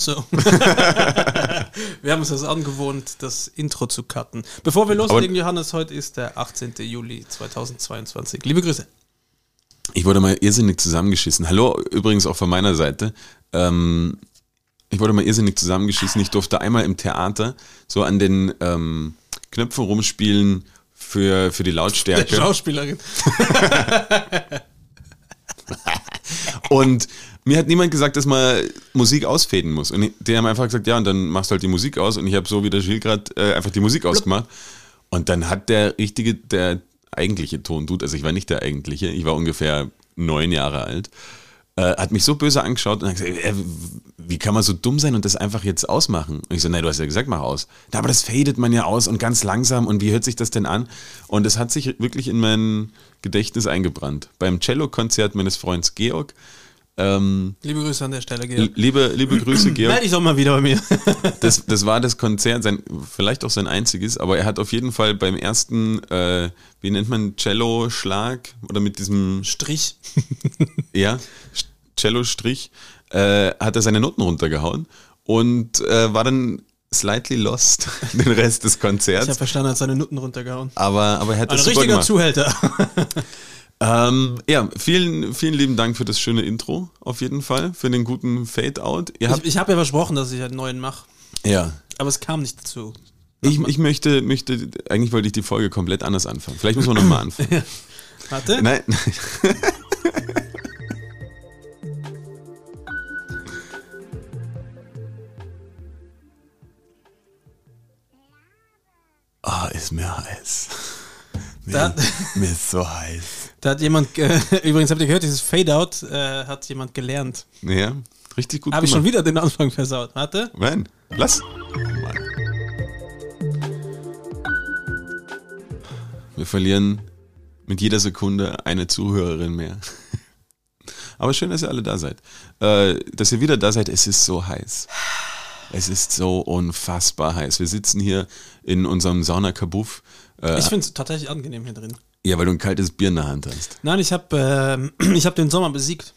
So. wir haben uns das angewohnt, das Intro zu cutten. Bevor wir loslegen, Johannes, heute ist der 18. Juli 2022. Liebe Grüße. Ich wurde mal irrsinnig zusammengeschissen. Hallo, übrigens auch von meiner Seite. Ähm, ich wurde mal irrsinnig zusammengeschissen. Ich durfte einmal im Theater so an den ähm, Knöpfen rumspielen für, für die Lautstärke. Der Schauspielerin. Und mir hat niemand gesagt, dass man Musik ausfäden muss. Und die haben einfach gesagt, ja, und dann machst du halt die Musik aus. Und ich habe so wie der Gilles gerade äh, einfach die Musik ausgemacht. Und dann hat der richtige, der eigentliche Tondude, also ich war nicht der eigentliche, ich war ungefähr neun Jahre alt, äh, hat mich so böse angeschaut und hat gesagt, äh, wie kann man so dumm sein und das einfach jetzt ausmachen? Und ich so, nein, du hast ja gesagt, mach aus. Na, aber das fadet man ja aus und ganz langsam und wie hört sich das denn an? Und es hat sich wirklich in mein Gedächtnis eingebrannt. Beim Cello-Konzert meines Freundes Georg, ähm, liebe Grüße an der Stelle, Georg. Liebe, liebe Grüße, Georg. Meld dich doch mal wieder bei mir. das, das war das Konzert, sein, vielleicht auch sein einziges, aber er hat auf jeden Fall beim ersten, äh, wie nennt man, Cello-Schlag oder mit diesem Strich. ja, Cello-Strich, äh, hat er seine Noten runtergehauen und äh, war dann slightly lost den Rest des Konzerts. Ich habe verstanden, er hat seine Noten runtergehauen. Aber, aber er hat das Ein super richtiger gemacht. Zuhälter. Ähm, ja, vielen, vielen lieben Dank für das schöne Intro, auf jeden Fall, für den guten Fade-Out. Ich, ich habe ja versprochen, dass ich einen neuen mache. Ja. Aber es kam nicht dazu. Ich, ich möchte, möchte, eigentlich wollte ich die Folge komplett anders anfangen. Vielleicht müssen wir nochmal anfangen. Warte. Nein. Ah, oh, ist mir heiß. Mir, Da- mir ist so heiß. Da hat jemand, äh, übrigens habt ihr gehört, dieses Fade-Out äh, hat jemand gelernt. Ja, richtig gut Habe ich schon wieder den Anfang versaut. Warte. Nein, lass. Wir verlieren mit jeder Sekunde eine Zuhörerin mehr. Aber schön, dass ihr alle da seid. Äh, dass ihr wieder da seid, es ist so heiß. Es ist so unfassbar heiß. Wir sitzen hier in unserem Sauna-Kabuff. Äh, Ich finde es tatsächlich angenehm hier drin. ja, weil du ein kaltes Bier in der Hand hast. Nein, ich habe äh, ich hab den Sommer besiegt.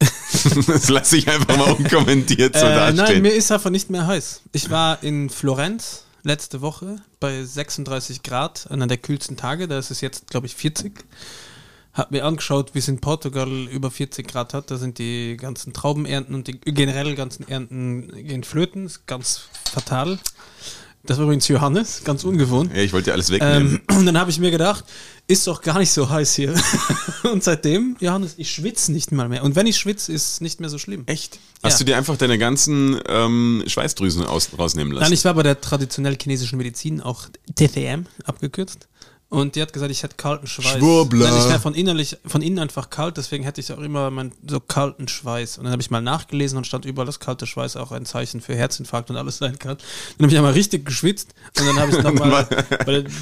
Das lasse ich einfach mal unkommentiert so Äh, dastehen. nein, mir ist einfach nicht mehr heiß. Ich war in Florenz letzte Woche bei 36 Grad, einer der kühlsten Tage. Da ist es jetzt, glaube ich, 40. Hab mir angeschaut, wie es in Portugal über 40 Grad hat. Da sind die ganzen Traubenernten und die generell ganzen Ernten gehen flöten. Ist ganz fatal. Das war übrigens Johannes, ganz ungewohnt. ja, ich wollte dir alles wegnehmen. Ähm, und dann habe ich mir gedacht, ist doch gar nicht so heiß hier. und seitdem, Johannes, ich schwitze nicht mal mehr. Und wenn ich schwitze, ist es nicht mehr so schlimm. Echt? Hast Ja. du dir einfach deine ganzen ähm, Schweißdrüsen aus, rausnehmen lassen? Nein, ich war bei der traditionell chinesischen Medizin, auch TCM abgekürzt. Und die hat gesagt, ich hätte kalten Schweiß. Schwurbler. Nein, ich wäre von, innerlich, von innen einfach kalt, deswegen hätte ich auch immer meinen so kalten Schweiß. Und dann habe ich mal nachgelesen und stand überall, dass kalte Schweiß auch ein Zeichen für Herzinfarkt und alles sein kann. Dann habe ich einmal richtig geschwitzt und dann habe ich nochmal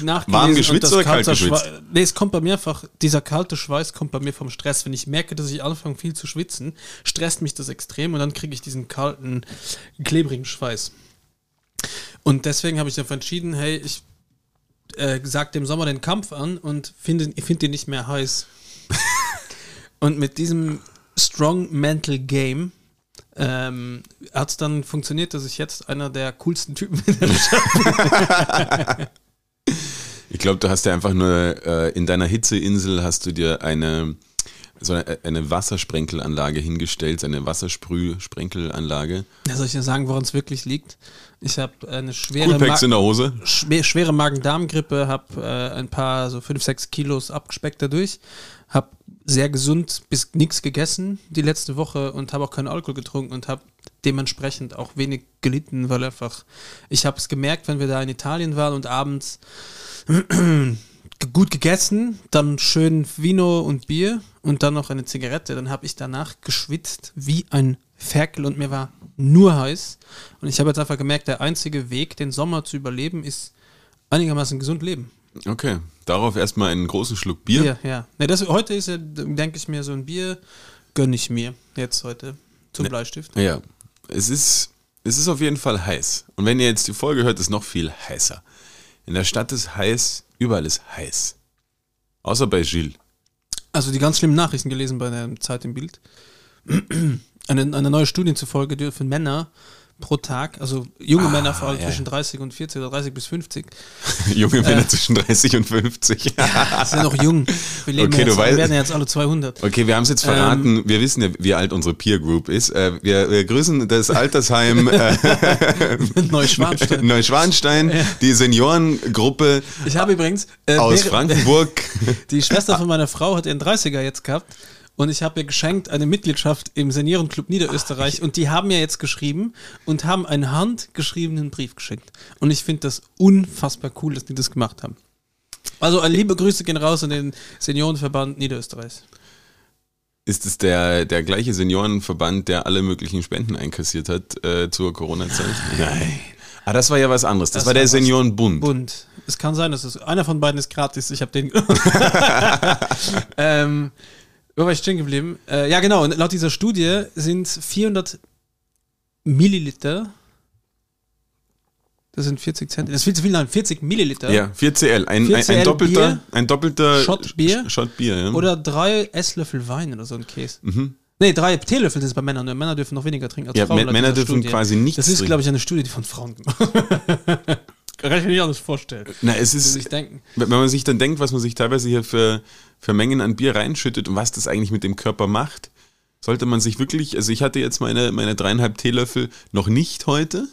nachgelesen. Warm und geschwitzt das oder kalt kalter geschwitzt? Schweiß- Nee, es kommt bei mir einfach, dieser kalte Schweiß kommt bei mir vom Stress. Wenn ich merke, dass ich anfange viel zu schwitzen, stresst mich das extrem und dann kriege ich diesen kalten, klebrigen Schweiß. Und deswegen habe ich einfach entschieden, hey, ich äh, sag dem Sommer den Kampf an und finde ich finde ihn nicht mehr heiß. und mit diesem Strong Mental Game ähm, hat es dann funktioniert, dass ich jetzt einer der coolsten Typen in der Stadt Ich glaube, du hast ja einfach nur äh, in deiner Hitzeinsel hast du dir eine so eine, eine Wassersprenkelanlage hingestellt, eine Wassersprühsprenkelanlage. Ja, soll ich dir sagen, woran es wirklich liegt? Ich habe eine schwere, Coolpacks in der Hose. schwer, schwere Magen-Darm-Grippe, habe äh, ein paar, so 5, 6 Kilos abgespeckt dadurch, habe sehr gesund bis nichts gegessen die letzte Woche und habe auch keinen Alkohol getrunken und habe dementsprechend auch wenig gelitten, weil einfach, ich habe es gemerkt, wenn wir da in Italien waren und abends gut gegessen, dann schön Vino und Bier und dann noch eine Zigarette, dann habe ich danach geschwitzt wie ein Ferkel und mir war nur heiß. Und ich habe jetzt einfach gemerkt, der einzige Weg, den Sommer zu überleben, ist einigermaßen gesund leben. Okay, darauf erstmal einen großen Schluck Bier. Ja, ja. Ne, das, heute ist ja, denke ich mir, so ein Bier gönne ich mir jetzt heute zum Ne. Bleistift. Ja, es ist, es ist auf jeden Fall heiß. Und wenn ihr jetzt die Folge hört, ist noch viel heißer. In der Stadt ist heiß, überall ist heiß. Außer bei Gilles. Also die ganz schlimmen Nachrichten gelesen bei der Zeit im Bild. Eine, eine neue Studie zufolge dürfen Männer pro Tag, also junge Ah, Männer vor allem ja. zwischen 30 und 40 oder 30 bis 50, Junge Männer zwischen 30 und 50. sind ja noch jung. Wir, leben Okay, jetzt, wir werden ja jetzt alle 200. Okay, wir haben es jetzt verraten. wir wissen ja, wie alt unsere Peer Group ist. Äh, wir, wir grüßen das Altersheim äh, Neuschwanstein. Neuschwanstein, die Seniorengruppe Ich habe übrigens äh, aus Frankenburg. Die Schwester von meiner Frau hat ihren 30er jetzt gehabt und ich habe ihr geschenkt eine Mitgliedschaft im Seniorenclub Niederösterreich und die haben mir jetzt geschrieben und haben einen handgeschriebenen Brief geschickt. Und ich finde das unfassbar cool, dass die das gemacht haben. Also äh, liebe Grüße gehen raus an den Seniorenverband Niederösterreichs. Ist es der, der gleiche Seniorenverband, der alle möglichen Spenden einkassiert hat äh, zur Corona-Zeit? Nein. Ah, das war ja was anderes. Das, Das war der Seniorenbund. Bund. Es kann sein, dass es einer von beiden ist gratis. Ich habe den. ähm, wo war ich stehen geblieben? Äh, ja, genau. Und laut dieser Studie sind 400 Milliliter. Das sind 40 Cent. Das ist viel zu viel, nein, 40 Milliliter. Ja, 4CL. Ein, 4 ein, CL ein doppelter, Bier, ein doppelter Shot Bier. Sh- Shot Bier, ja. Oder drei Esslöffel Wein oder so ein Käse. Mhm. Nee, drei Teelöffel sind es bei Männern. Nur Männer dürfen noch weniger trinken als Ja, Frauen. Männer dürfen Studie. quasi nichts Das ist, trinken. glaube ich, eine Studie, die von Frauen gemacht Kann ich mir nicht anders vorstellen. Na, es ist, sich denken. wenn man sich dann denkt, was man sich teilweise hier für, für Mengen an Bier reinschüttet und was das eigentlich mit dem Körper macht, sollte man sich wirklich, also ich hatte jetzt meine, meine dreieinhalb Teelöffel noch nicht heute.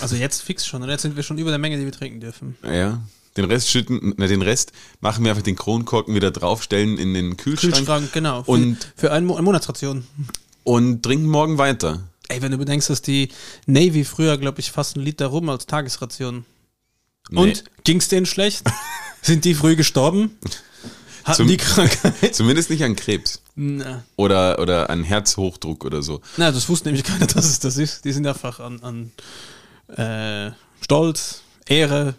Also jetzt fix schon. Und jetzt sind wir schon über der Menge, die wir trinken dürfen. Ja. Den Rest schütten, na, den Rest machen wir einfach den Kronkorken wieder draufstellen in den Kühlschrank, Kühlschrank, genau. Für, Und- für eine Monatsration. und trinken morgen weiter. Ey, wenn du bedenkst, dass die Navy früher, glaube ich, fast einen Liter rum als Tagesration. Und Nee. ging's denen schlecht? Sind die früh gestorben? Hatten Zum- die Krankheit? Zumindest nicht an Krebs. Na. Oder, oder an Herzhochdruck oder so. Na, das wusste nämlich keiner, dass es das ist. Die sind einfach an, an äh, Stolz, Ehre,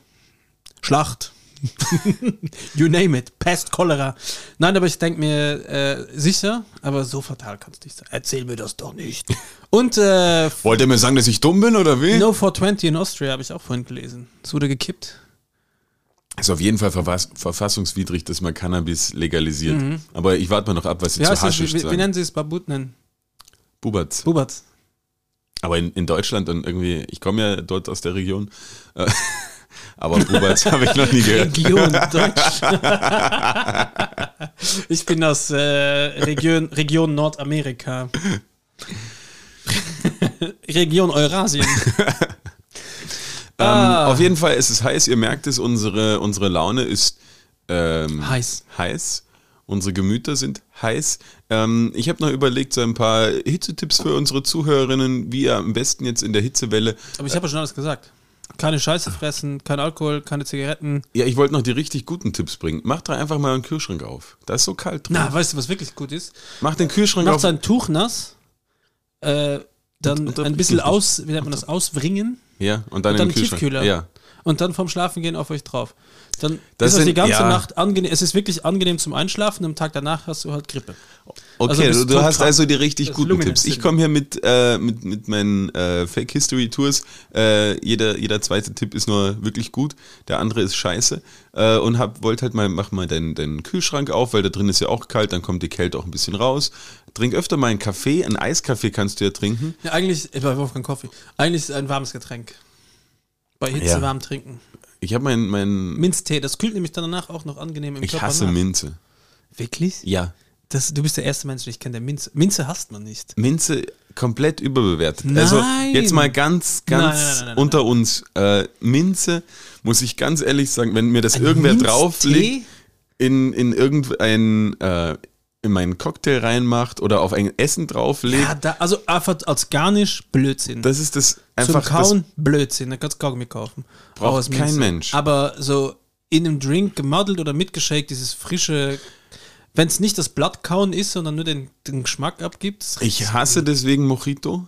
Schlacht. you name it. Pest, Cholera. Nein, aber ich denke mir, äh, sicher, aber so fatal kann es nicht sein. Erzähl mir das doch nicht. Und äh, Wollt ihr mir sagen, dass ich dumm bin oder wie? No 420 in Austria habe ich auch vorhin gelesen. Es wurde gekippt. Ist auf jeden Fall verfass verfassungswidrig, dass man Cannabis legalisiert. Aber ich warte mal noch ab, was sie Ja, zu Haschisch wie, wie sagen. nennen sie es? Babutnen. Bubatz. Bubatz. Aber in, in Deutschland und irgendwie, ich komme ja dort aus der Region, äh, aber Bubatz habe ich noch nie gehört. Region Deutsch. ich bin aus äh, Region, Region Nordamerika. Region Eurasien. Ah. Ähm, auf jeden Fall ist es heiß, ihr merkt es, unsere, unsere Laune ist ähm, Heiß. heiß. Unsere Gemüter sind heiß. Ähm, ich habe noch überlegt, so ein paar Hitzetipps für unsere Zuhörerinnen, wie ihr am besten jetzt in der Hitzewelle. Aber ich habe ja schon alles gesagt. Keine Scheiße fressen, kein Alkohol, keine Zigaretten. Ja, ich wollte noch die richtig guten Tipps bringen. Macht doch einfach mal einen Kühlschrank auf. Da ist so kalt drin. Na, weißt du, was wirklich gut ist? Macht den Kühlschrank Macht auf. sein Tuch nass, äh, dann Unterbrich ein bisschen aus, wie nennt man das, auswringen Ja, und dann und dann den Kühlschrank. Tiefkühler. Ja. und dann vom Schlafengehen auf euch drauf. Dann Das ist das die sind- ganze ja. Nacht angenehm. Es ist wirklich angenehm zum Einschlafen. Am Tag danach hast du halt Grippe. Okay, Also du, du hast also die richtig guten Tipps. Ich komme hier mit, äh, mit, mit meinen äh, Fake History Tours. Äh, jeder, jeder zweite Tipp ist nur wirklich gut, der andere ist scheiße. Äh, und hab, wollt halt mal, mach mal deinen, deinen Kühlschrank auf, weil da drin ist ja auch kalt, dann kommt die Kälte auch ein bisschen raus. Trink öfter mal einen Kaffee, einen Eiskaffee kannst du ja trinken. Ja, eigentlich, äh, bei Wolfgang Coffee. Eigentlich ist es ein warmes Getränk. Bei Hitze Ja. warm trinken. Ich habe mein, mein Minztee, das kühlt nämlich dann danach auch noch angenehm im ich Körper hasse nach. Minze. Wirklich? Ja. Das, du bist der erste Mensch, den ich kenne, der Minze. Minze hasst man nicht. Minze komplett überbewertet. Nein. Also jetzt mal ganz, ganz Nein, nein, unter uns. Äh, Minze, muss ich ganz ehrlich sagen, wenn mir das irgendwer Minztee? drauflegt, in, in irgendein, äh, in meinen Cocktail reinmacht oder auf ein Essen drauflegt, Ja, da, also einfach als Garnisch Blödsinn. das ist das Zum einfach Kauen Blödsinn, da kannst du Kaugummi kaufen. Braucht kein. Mensch. Aber so in einem Drink gemodelt oder mitgeschakt, dieses frische, wenn es nicht das Blattkauen ist, sondern nur den, den Geschmack abgibt. ich hasse deswegen Mojito.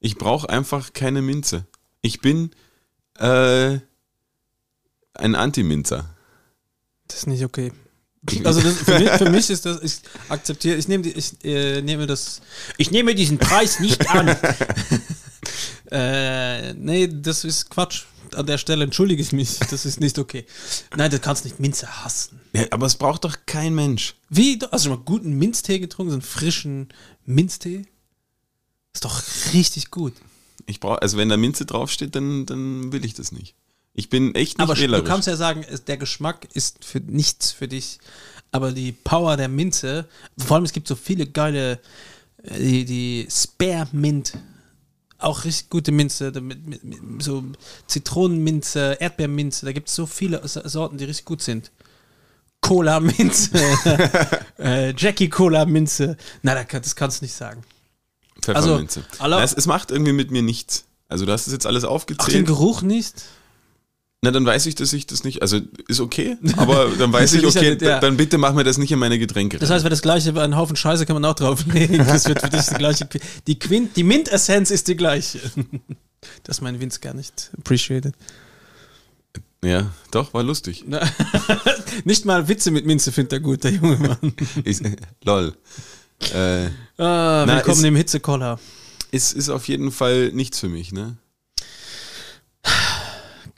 Ich brauche einfach keine Minze. Ich bin äh, ein Anti-Minzer. Das ist nicht okay. Also das, für, mich, für mich ist das, ich akzeptiere, ich nehme ich äh, nehme das, ich nehme diesen Preis nicht an. äh, nee, das ist Quatsch. An der Stelle entschuldige ich mich, das ist nicht okay. Nein, du kannst nicht Minze hassen. Ja, aber es braucht doch kein Mensch. Wie, du hast schon mal guten Minztee getrunken, so einen frischen Minztee? Ist doch richtig gut. Ich brauche, also wenn da Minze draufsteht, dann, dann will ich das nicht. Ich bin echt nicht Aber wählerisch. du kannst ja sagen, der Geschmack ist für nichts für dich. Aber die Power der Minze, vor allem es gibt so viele geile, äh, die, die Spare Mint, auch richtig gute Minze, mit, mit, so Zitronenminze, Erdbeerminze, da gibt es so viele Sorten, die richtig gut sind. Cola Minze, äh, Jackie Cola Minze. Na, das kannst du nicht sagen. Pfefferminze. Also, Na, es, es macht irgendwie mit mir nichts. Also du hast es jetzt alles Auch den aufgezählt. Geruch nicht. Na, dann weiß ich, dass ich das nicht, also ist okay, aber dann weiß ich, okay, nicht, ja. dann bitte mach mir das nicht in meine Getränke. Das heißt, wenn das gleiche, einen Haufen Scheiße kann man auch drauflegen. Das wird für dich die gleiche. Die, Quint, die Mint-Essenz ist die gleiche. Das mein Vince gar nicht appreciated. ja, doch, war lustig. Nicht mal Witze mit Minze findet er gut, der junge Mann. Ist, lol. Äh, Ah, Na, willkommen ist- im Hitzekoller. ist, ist auf jeden Fall nichts für mich, ne?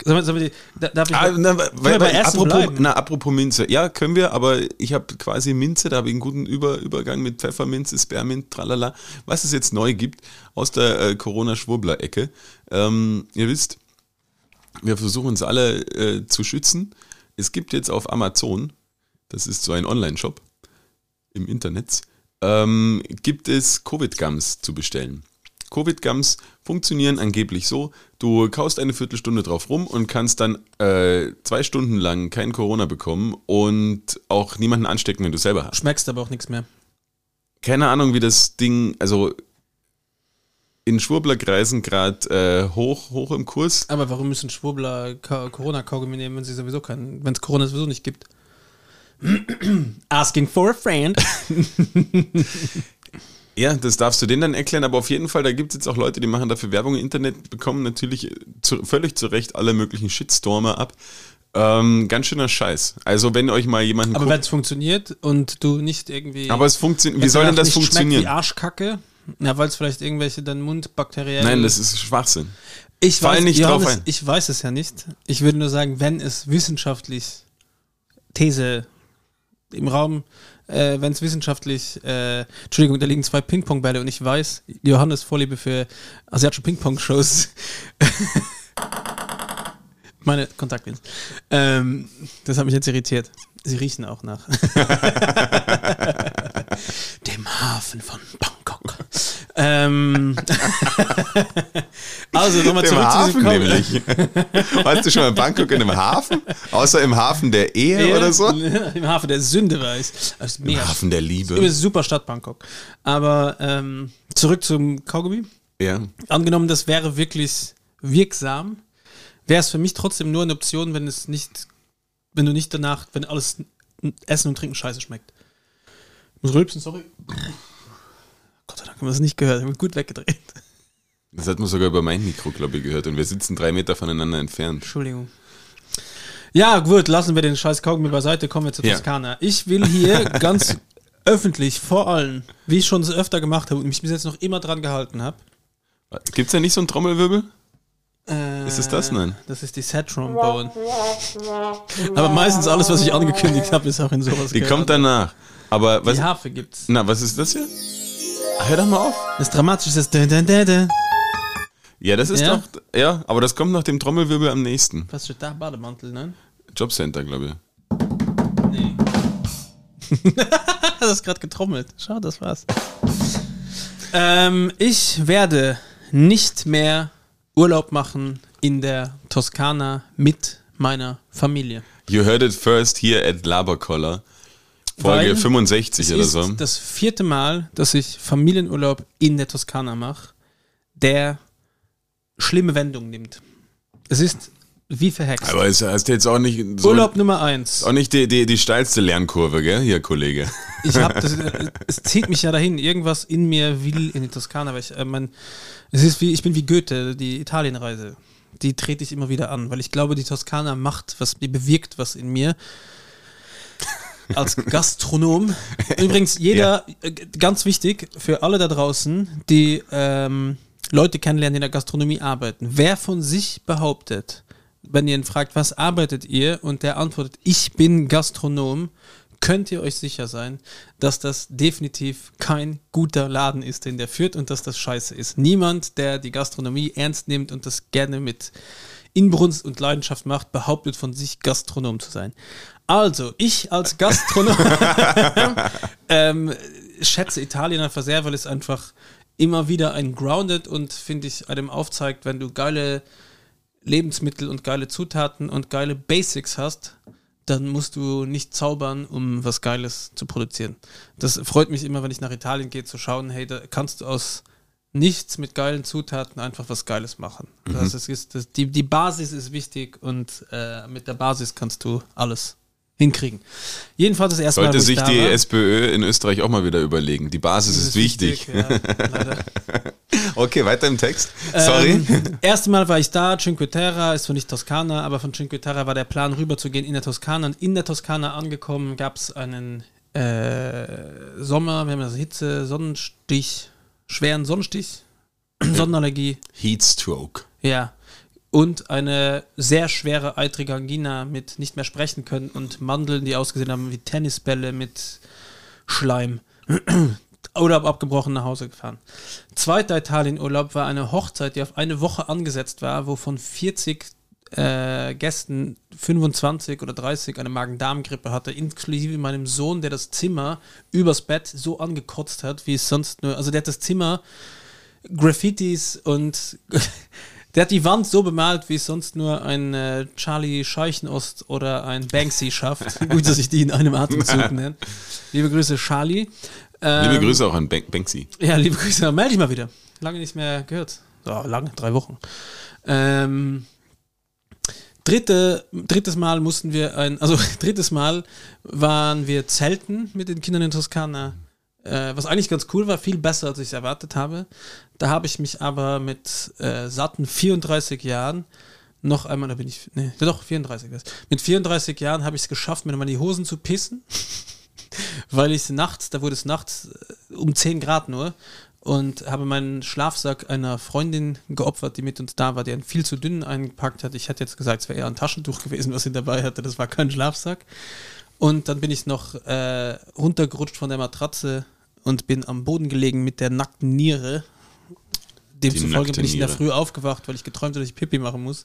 Sollen wir, darf ich, Ah, na, weil, weil, apropos, na, apropos Minze. Ja, können wir, aber ich habe quasi Minze, da habe ich einen guten Über Übergang mit Pfefferminze, Spermint, tralala. Was es jetzt neu gibt aus der äh, Corona-Schwurbler-Ecke. Ähm, ihr wisst, wir versuchen uns alle äh, zu schützen. Es gibt jetzt auf Amazon, das ist so ein Online-Shop im Internet, ähm, gibt es Covid-Gums zu bestellen. Covid-Gums funktionieren angeblich so, du kaust eine Viertelstunde drauf rum und kannst dann äh, zwei Stunden lang kein Corona bekommen und auch niemanden anstecken, wenn du selber hast. schmeckst aber auch nichts mehr. Keine Ahnung, wie das Ding, also in Schwurblerkreisen gerade äh, hoch, hoch im Kurs. Aber warum müssen Schwurbler Ka- Corona-Kaugummi nehmen, wenn sie sowieso keinen, wenn es Corona sowieso nicht gibt? Asking for a friend. Ja, das darfst du denen dann erklären, aber auf jeden Fall, da gibt es jetzt auch Leute, die machen dafür Werbung im Internet, bekommen natürlich zu, völlig zu Recht alle möglichen Shitstormer ab. Ähm, ganz schöner Scheiß. Also wenn euch mal jemanden Aber wenn es funktioniert und du nicht irgendwie. aber es funktioniert, wie soll denn das funktionieren? Schmeckt wie Arschkacke. Na, weil es vielleicht irgendwelche dann Mundbakterien. Nein, das ist Schwachsinn. ich fall weiß, nicht Johannes, drauf ein. Ich weiß es ja nicht. Ich würde nur sagen, wenn es wissenschaftlich These im Raum, äh, wenn es wissenschaftlich, äh, Entschuldigung, da liegen zwei Ping-Pong-Bälle und ich weiß, Johannes Vorliebe für asiatische Ping-Pong-Shows. Meine Kontaktlinsen. Ähm, das hat mich jetzt irritiert. Sie riechen auch nach. Dem Hafen von Bangkok. Ähm, also nochmal zurück zu Hafen diesem Kom- nämlich. Warst du schon mal in Bangkok in einem Hafen? Außer im Hafen der Ehe Ja, oder so? Im Hafen der Sünde war ich. Ist Im. Hafen der Liebe. super Stadt Bangkok. Aber ähm, zurück zum Kaugummi. Ja. Angenommen, das wäre wirklich wirksam, wäre es für mich trotzdem nur eine Option, wenn es nicht, wenn du nicht danach, wenn alles Essen und Trinken scheiße schmeckt. Ich muss rülpsen, sorry. Gott sei Dank haben wir das nicht gehört, haben wir gut weggedreht. Das hat man sogar über mein Mikro, glaube ich, gehört. Und wir sitzen drei Meter voneinander entfernt. Entschuldigung. Ja, gut, lassen wir den scheiß Kaugummi beiseite, kommen wir zur Ja. Toskana. Ich will hier ganz öffentlich vor allen, wie ich schon so öfter gemacht habe und mich bis jetzt noch immer dran gehalten habe. Gibt es da nicht so einen Trommelwirbel? Äh, Ist es das? Nein. Das ist die Set Trombone. Aber meistens alles, was ich angekündigt habe, ist auch in sowas. Die gehört. kommt danach. Aber was, Die Harfe gibt's. na, was ist das hier? Hör doch mal auf. Das Dramatische ist das. Ja, das ist Ja? doch, ja, aber das kommt nach dem Trommelwirbel am nächsten. Was steht da? Bademantel, ne? Jobcenter, glaube ich. Nee. das ist gerade getrommelt. Schau, das war's. Ähm, ich werde nicht mehr Urlaub machen in der Toskana mit meiner Familie. You heard it first here at Labercollar. Folge Weil 65 Es oder ist so. das vierte Mal, dass ich Familienurlaub in der Toskana mache, der schlimme Wendung nimmt. Es ist wie verhext. Aber es hast jetzt auch nicht so Urlaub Nummer eins. auch nicht die, die, die steilste Lernkurve, gell, hier, Kollege. Ich habe das, es zieht mich ja dahin. Irgendwas in mir will in die Toskana. Weil ich, äh, mein, es ist wie, ich bin wie Goethe, die Italienreise. Die trete ich immer wieder an, weil ich glaube, die Toskana macht was, die bewirkt was in mir. Als Gastronom. Übrigens, jeder, äh, ganz wichtig für alle da draußen, die ähm, Leute kennenlernen, die in der Gastronomie arbeiten. Wer von sich behauptet, wenn ihr ihn fragt, was arbeitet ihr? Und der antwortet, ich bin Gastronom, könnt ihr euch sicher sein, dass das definitiv kein guter Laden ist, den der führt und dass das scheiße ist. Niemand, der die Gastronomie ernst nimmt und das gerne mit Inbrunst und Leidenschaft macht, behauptet von sich Gastronom zu sein. Also, ich als Gastronom ähm, schätze Italien einfach sehr, weil es einfach immer wieder ein Grounded und finde ich einem aufzeigt, wenn du geile Lebensmittel und geile Zutaten und geile Basics hast, dann musst du nicht zaubern, um was Geiles zu produzieren. Das freut mich immer, wenn ich nach Italien gehe, zu schauen, hey, da kannst du aus nichts mit geilen Zutaten einfach was Geiles machen. Mhm. Das ist, das, die, die Basis ist wichtig und äh, mit der Basis kannst du alles hinkriegen. Jedenfalls das erste Sollte Mal, sich die war, SPÖ in Österreich auch mal wieder überlegen. Die Basis ist, ist, wichtig. wichtig ja, okay, weiter im Text. Sorry. Ähm, erste Mal war ich da, Cinque Terra ist zwar nicht Toskana, aber von Cinque Terra war der Plan rüberzugehen in der Toskana. Und in der Toskana angekommen gab es einen äh, Sommer, wir haben das Hitze, Sonnenstich, schweren Sonnenstich, Sonnenallergie. Heatstroke. Ja, und eine sehr schwere eitrige Angina mit nicht mehr sprechen können und Mandeln, die ausgesehen haben wie Tennisbälle mit Schleim. Urlaub abgebrochen nach Hause gefahren. Zweiter Italienurlaub war eine Hochzeit, die auf eine Woche angesetzt war, wo von 40 äh, Gästen 25 oder 30 eine Magen-Darm-Grippe hatte, inklusive meinem Sohn, der das Zimmer übers Bett so angekotzt hat, wie es sonst nur. Also der hat das Zimmer Graffitis und Der hat die Wand so bemalt, wie es sonst nur ein äh, Charlie Scheichenost oder ein Banksy schafft. Gut, dass ich die in einem Atemzug nenne. Liebe Grüße, Charlie. Ähm, liebe Grüße auch an Bank Banksy. Ja, liebe Grüße. Melde dich mal wieder. Lange nicht mehr gehört. So, lange, drei Wochen. Ähm, dritte, drittes Mal mussten wir ein, also drittes Mal waren wir zelten mit den Kindern in Toskana. Äh, was eigentlich ganz cool war, viel besser, als ich es erwartet habe. Da habe ich mich aber mit äh, satten 34 Jahren noch einmal, da bin ich, nee, doch, 34 ist. Mit 34 Jahren habe ich es geschafft, mir mal die Hosen zu pissen, weil ich nachts, da wurde es nachts äh, um 10 Grad nur und habe meinen Schlafsack einer Freundin geopfert, die mit uns da war, die einen viel zu dünnen eingepackt hat. Ich hätte jetzt gesagt, es wäre eher ein Taschentuch gewesen, was sie dabei hatte. Das war kein Schlafsack. Und dann bin ich noch äh, runtergerutscht von der Matratze und bin am Boden gelegen mit der nackten Niere. Demzufolge bin ich in der Früh aufgewacht, weil ich geträumt habe, dass ich Pipi machen muss.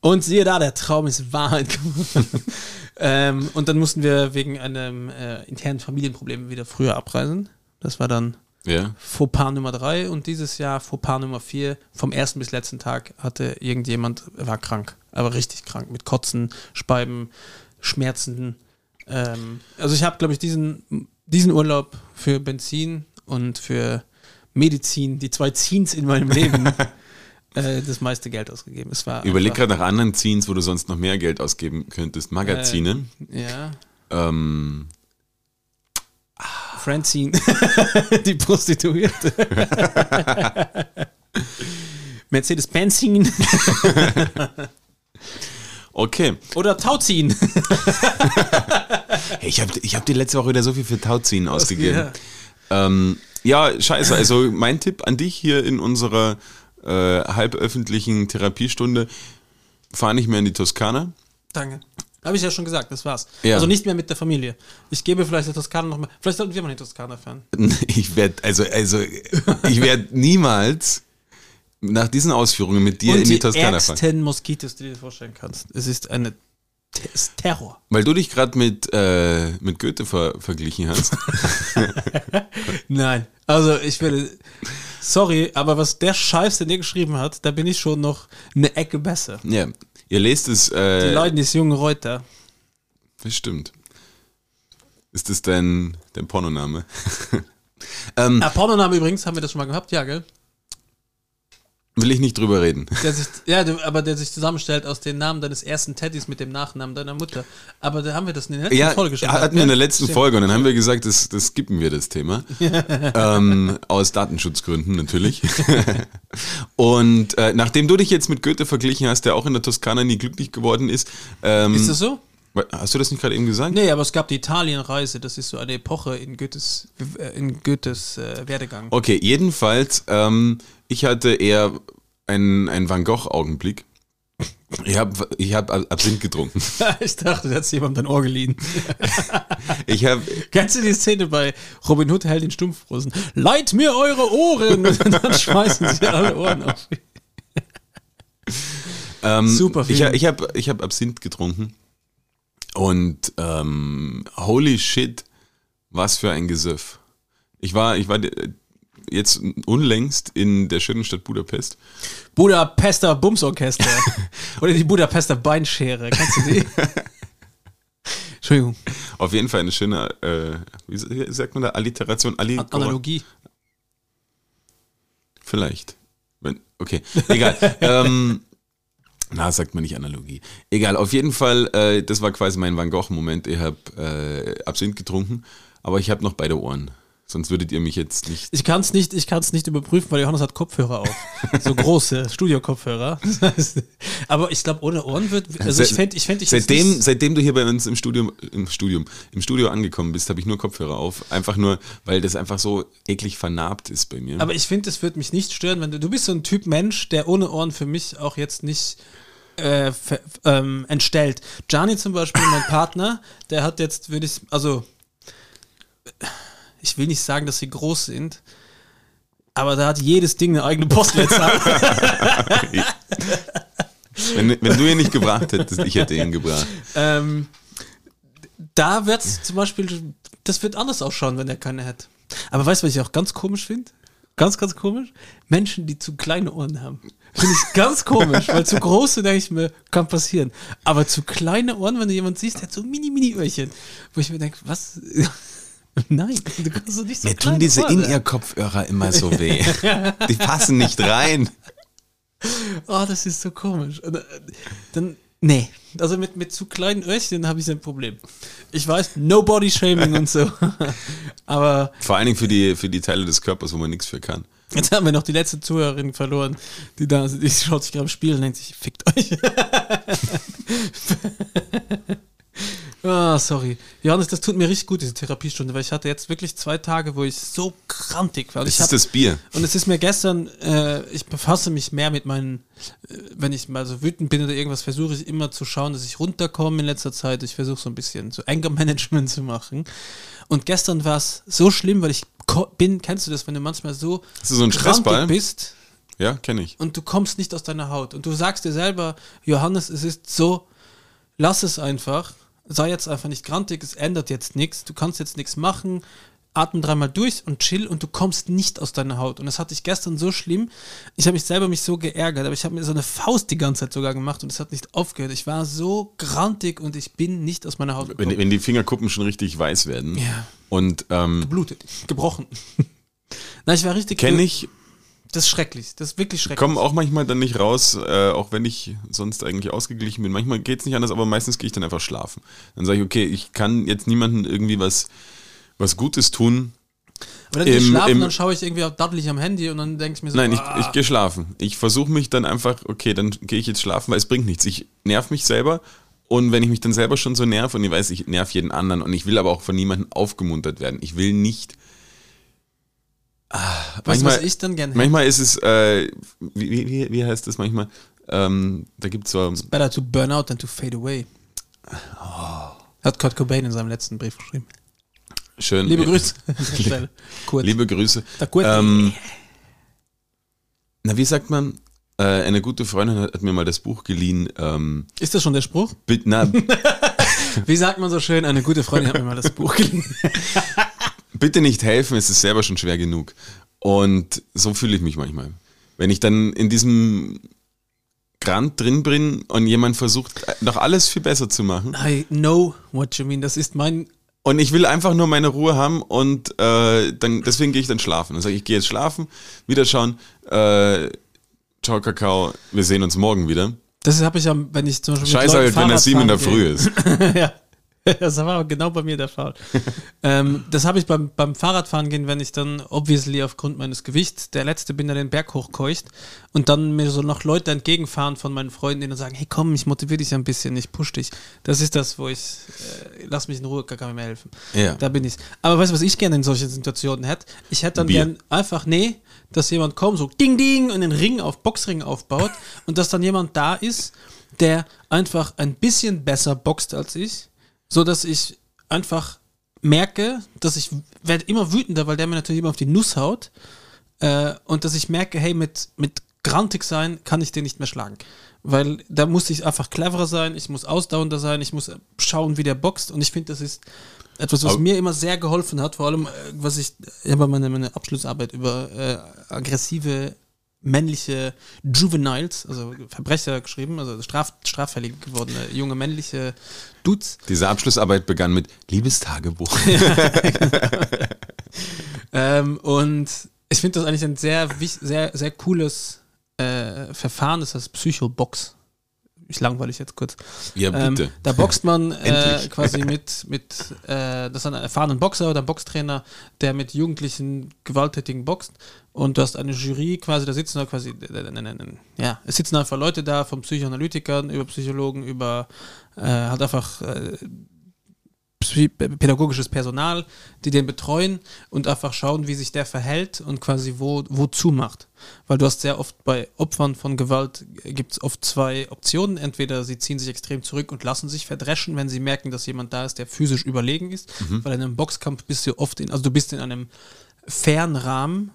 Und siehe da, der Traum ist Wahrheit geworden. ähm, und dann mussten wir wegen einem äh, internen Familienproblem wieder früher abreisen. Das war dann ja. Fauxpas Nummer drei und dieses Jahr Fauxpas Nummer vier. Vom ersten bis letzten Tag hatte irgendjemand, war krank, aber richtig krank, mit Kotzen, Speiben, Schmerzen, ähm, also ich habe, glaube ich, diesen, diesen Urlaub für Benzin und für Medizin, die zwei Ziens in meinem Leben, äh, das meiste Geld ausgegeben. Es war Überleg gerade nach anderen Ziens, wo du sonst noch mehr Geld ausgeben könntest. Magazine. Äh, ja. Ähm, Francine, die Prostituierte. Mercedes Benzin. Okay. Oder Tauziehen. hey, ich habe ich hab dir letzte Woche wieder so viel für Tauziehen ausgegeben. Ja. Ähm, ja, scheiße. Also mein Tipp an dich hier in unserer äh, halböffentlichen Therapiestunde, fahr nicht mehr in die Toskana. Danke. Habe ich ja schon gesagt, das war's. Ja. Also nicht mehr mit der Familie. Ich gebe vielleicht der Toskana noch mal. Vielleicht sollten wir mal in die Toskana fahren. Ich werde, also, also, ich werde niemals nach diesen Ausführungen mit dir Und in die, die Toskana fahren. Die Moskitos, die du dir vorstellen kannst. Es ist eine ist Terror. Weil du dich gerade mit, äh, mit Goethe ver verglichen hast. Nein, also ich will, sorry, aber was der Scheiß, der dir geschrieben hat, da bin ich schon noch eine Ecke besser. Ja, ihr lest es. Äh, Die Leute ist junge Reuter. Das stimmt. Ist das dein, dein Pornoname? ähm, ah, Pornoname übrigens, haben wir das schon mal gehabt? Ja, gell? Will ich nicht drüber reden. Der sich, ja, aber der sich zusammenstellt aus den Namen deines ersten Teddys mit dem Nachnamen deiner Mutter. Aber da haben wir das in der letzten ja, Folge schon. Ja, hatten wir in der letzten Stimmt. Folge und dann haben wir gesagt, das, das skippen wir das Thema. ähm, aus Datenschutzgründen natürlich. und äh, nachdem du dich jetzt mit Goethe verglichen hast, der auch in der Toskana nie glücklich geworden ist. Ähm, ist das so? Hast du das nicht gerade eben gesagt? Nee, aber es gab die Italienreise, das ist so eine Epoche in Goethes, äh, in Goethes äh, Werdegang. Okay, jedenfalls, ähm, ich hatte eher einen, einen Van Gogh-Augenblick. Ich habe ich hab Absinth getrunken. ich dachte, du hättest jemandem dein Ohr geliehen. Ich habe Kennst du die Szene bei Robin Hood hält den Stumpfrosen? Leiht mir eure Ohren! Und dann schmeißen sie alle Ohren auf. ähm, Super Ich, Film. ich habe ich hab Absinth getrunken und ähm, holy shit, was für ein Gesöff. Ich war, ich war äh, jetzt unlängst in der schönen Stadt Budapest. Budapester Bumsorchester. Oder die Budapester Beinschere. Kennst du die? Entschuldigung. Auf jeden Fall eine schöne, äh, wie sagt man da, Alliteration, Ali Analogie. Vielleicht. Okay, egal. ähm, na, sagt man nicht Analogie. Egal, auf jeden Fall, äh, das war quasi mein Van Gogh-Moment. Ich habe äh, Absinth getrunken, aber ich habe noch beide Ohren. Sonst würdet ihr mich jetzt nicht. Ich kann es nicht, ich kann's nicht überprüfen, weil Johannes hat Kopfhörer auf. So große Studio-Kopfhörer. Das heißt, aber ich glaube, ohne Ohren wird. Also ich fände, ich fände, ich Seitdem, seitdem du hier bei uns im Studium, im Studium, im Studio angekommen bist, habe ich nur Kopfhörer auf. Einfach nur, weil das einfach so eklig vernarbt ist bei mir. Aber ich finde, es wird mich nicht stören, wenn du. Du bist so ein Typ Mensch, der ohne Ohren für mich auch jetzt nicht äh, ähm, entstellt. Gianni zum Beispiel, mein Partner, der hat jetzt, würde ich, also ich will nicht sagen, dass sie groß sind, aber da hat jedes Ding eine eigene Postleitzahl. wenn, wenn du ihn nicht gebracht hättest, ich hätte ihn gebracht. ähm, da wird es zum Beispiel, das wird anders ausschauen, wenn er keine hat. Aber weißt du, was ich auch ganz komisch finde? Ganz, ganz komisch. Menschen, die zu kleine Ohren haben. Finde ich ganz komisch, weil zu große, denke ich mir, kann passieren. Aber zu kleine Ohren, wenn du jemanden siehst, der hat so mini, mini Öhrchen. Wo ich mir denke, was? Nein, du kannst doch nicht so Mir tun diese. In-Ear-Kopfhörer immer so weh. Die passen nicht rein. Oh, das ist so komisch. Äh, dann, nee. Also mit, mit zu kleinen Öhrchen habe ich ein Problem. Ich weiß, no body shaming und so. Aber Vor allen Dingen für die, für die Teile des Körpers, wo man nichts für kann. jetzt haben wir noch die letzte Zuhörerin verloren, die da die schaut sich gerade am Spiel und denkt sich, fickt euch. Ah, sorry. Johannes, das tut mir richtig gut, diese Therapiestunde, weil ich hatte jetzt wirklich zwei Tage, wo ich so krantig war. Und Das ich ist hab- das Bier. Und es ist mir gestern, äh, ich befasse mich mehr mit meinen, äh, wenn ich mal so wütend bin oder irgendwas, versuche ich immer zu schauen, dass ich runterkomme in letzter Zeit. Ich versuche so ein bisschen so Anger-Management zu machen. Und gestern war es so schlimm, weil ich bin, kennst du das, wenn du manchmal so das so ein Stressball? bist Ja, kenne ich. und du kommst nicht aus deiner Haut. Und du sagst dir selber, Johannes, es ist so, lass es einfach, sei jetzt einfach nicht grantig, es ändert jetzt nichts, du kannst jetzt nichts machen, atme dreimal durch und chill und du kommst nicht aus deiner Haut. Und das hatte ich gestern so schlimm, ich habe mich selber mich so geärgert, aber ich habe mir so eine Faust die ganze Zeit sogar gemacht und es hat nicht aufgehört. Ich war so grantig und ich bin nicht aus meiner Haut Wenn, gekommen. wenn die Fingerkuppen schon richtig weiß werden. Ja. Und ähm, Geblutet, gebrochen. Na, ich war richtig... kenne ich, Das ist schrecklich, das ist wirklich schrecklich. komme auch manchmal dann nicht raus, äh, auch wenn ich sonst eigentlich ausgeglichen bin. Manchmal geht es nicht anders, aber meistens gehe ich dann einfach schlafen. Dann sage ich, okay, ich kann jetzt niemandem irgendwie was, was Gutes tun. Aber dann gehe ich schlafen, im- dann schaue ich irgendwie auf daddelig am Handy und dann denke ich mir so, Nein, ich, ah, ich gehe schlafen. Ich versuche mich dann einfach, okay, dann gehe ich jetzt schlafen, weil es bringt nichts. Ich nerv mich selber und wenn ich mich dann selber schon so nerv und ich weiß, ich nerv jeden anderen und ich will aber auch von niemandem aufgemuntert werden. Ich will nicht. Ah, manchmal, was ich dann gerne manchmal ist es, äh, wie, wie- wie, heißt das manchmal? Ähm, da gibt es so, Better to burn out than to fade away. Hat Kurt Cobain in seinem letzten Brief geschrieben. schön. Liebe Grüße dieser Stelle. Kurt. Liebe Grüße. Der Kurt. Ähm, na, wie sagt man? Äh, eine gute Freundin hat, hat mir mal das Buch geliehen. Ähm, Ist das schon der Spruch? bit- na, Wie sagt man so schön, eine gute Freundin hat mir mal das Buch geliehen. Bitte nicht helfen, es ist selber schon schwer genug. Und so fühle ich mich manchmal. Wenn ich dann in diesem Grant drin bin und jemand versucht, noch alles viel besser zu machen. I know what you mean. Das ist mein. Und ich will einfach nur meine Ruhe haben und äh, dann, deswegen gehe ich dann schlafen. Dann sage ich, ich gehe jetzt schlafen, wieder schauen, äh, ciao Kakao, wir sehen uns morgen wieder. Das habe ich ja, wenn ich zum Beispiel. Scheiße halt, wenn er sieben in der Früh ist. ja. Das war genau bei mir der Fall. ähm, das habe ich beim, beim Fahrradfahren gehen, wenn ich dann obviously aufgrund meines Gewichts der Letzte bin, der den Berg hochkeucht und dann mir so noch Leute entgegenfahren von meinen Freunden, die sagen, hey komm, ich motiviere dich ein bisschen, ich push dich. Das ist das, wo ich, äh, lass mich in Ruhe, kann mir mehr helfen. Ja. Da bin ich. Aber weißt du, was ich gerne in solchen Situationen hätte? Ich hätte dann Bier. gern einfach, nee, dass jemand kommt, so ding ding und den Ring auf, Boxring aufbaut und dass dann jemand da ist, der einfach ein bisschen besser boxt als ich, so dass ich einfach merke, dass ich werde immer wütender, weil der mir natürlich immer auf die Nuss haut äh, und dass ich merke, hey, mit, mit grantig sein kann ich den nicht mehr schlagen. Weil da muss ich einfach cleverer sein, ich muss ausdauernder sein, ich muss schauen, wie der boxt und ich finde, das ist etwas, was Aber- mir immer sehr geholfen hat, vor allem, äh, was ich, ich habe meine, meine Abschlussarbeit über äh, aggressive männliche Juveniles, also Verbrecher geschrieben, also straf, straffällig gewordene junge männliche Dudes. Diese Abschlussarbeit begann mit Liebestagebuch. Ähm, und ich finde das eigentlich ein sehr, sehr, sehr cooles äh, Verfahren, das heißt Psychobox. Ich langweile ich jetzt kurz. Ja, bitte. Ähm, da boxt man äh, quasi mit, mit äh, das ist ein erfahrener Boxer oder Boxtrainer, der mit Jugendlichen Gewalttätigen boxt. Und du hast eine Jury quasi, da sitzen da quasi, äh, äh, äh, ja, es sitzen einfach Leute da, von Psychoanalytikern über Psychologen, über äh, halt einfach pädagogisches Personal, die den betreuen und einfach schauen, wie sich der verhält und quasi wo, wozu macht. Weil du hast sehr oft bei Opfern von Gewalt gibt es oft zwei Optionen. Entweder sie ziehen sich extrem zurück und lassen sich verdreschen, wenn sie merken, dass jemand da ist, der physisch überlegen ist. Weil in einem Boxkampf bist du oft in, also du bist in einem fairen Rahmen,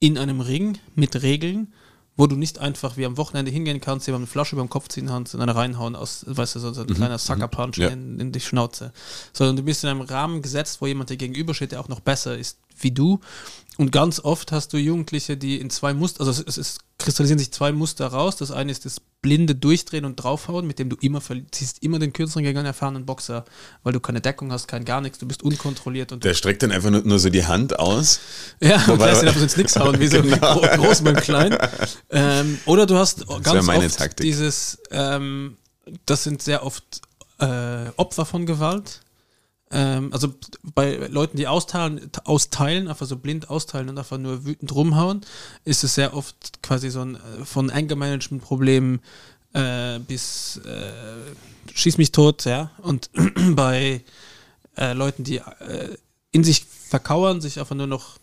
in einem Ring mit Regeln, wo du nicht einfach wie am Wochenende hingehen kannst, jemandem eine Flasche über den Kopf ziehen kannst und dann reinhauen aus, weißt du, so ein kleiner Sucker-Punch Ja. in, in die Schnauze. Sondern du bist in einem Rahmen gesetzt, wo jemand dir gegenüber steht, der auch noch besser ist wie du. Und ganz oft hast du Jugendliche, die in zwei Muster, also es, es, es kristallisieren sich zwei Muster raus. Das eine ist das blinde Durchdrehen und draufhauen, mit dem du immer ziehst immer den kürzeren gegen einen erfahrenen Boxer, weil du keine Deckung hast, kein gar nichts, du bist unkontrolliert und Der streckt dann einfach nur, nur so die Hand aus. ja, und Weil- lässt ihn einfach so ins Nix hauen, wie so Genau. gro groß beim Klein. Ähm, oder du hast wär ganz oft Taktik. dieses, ähm, das sind sehr oft äh, Opfer von Gewalt. Ähm, also bei Leuten, die austeilen, austeilen, einfach so blind austeilen und einfach nur wütend rumhauen, ist es sehr oft quasi so ein äh, von Anger-Management-Problemen äh, bis äh, schieß mich tot, ja. Und bei äh, Leuten, die äh, in sich verkauern, sich einfach nur noch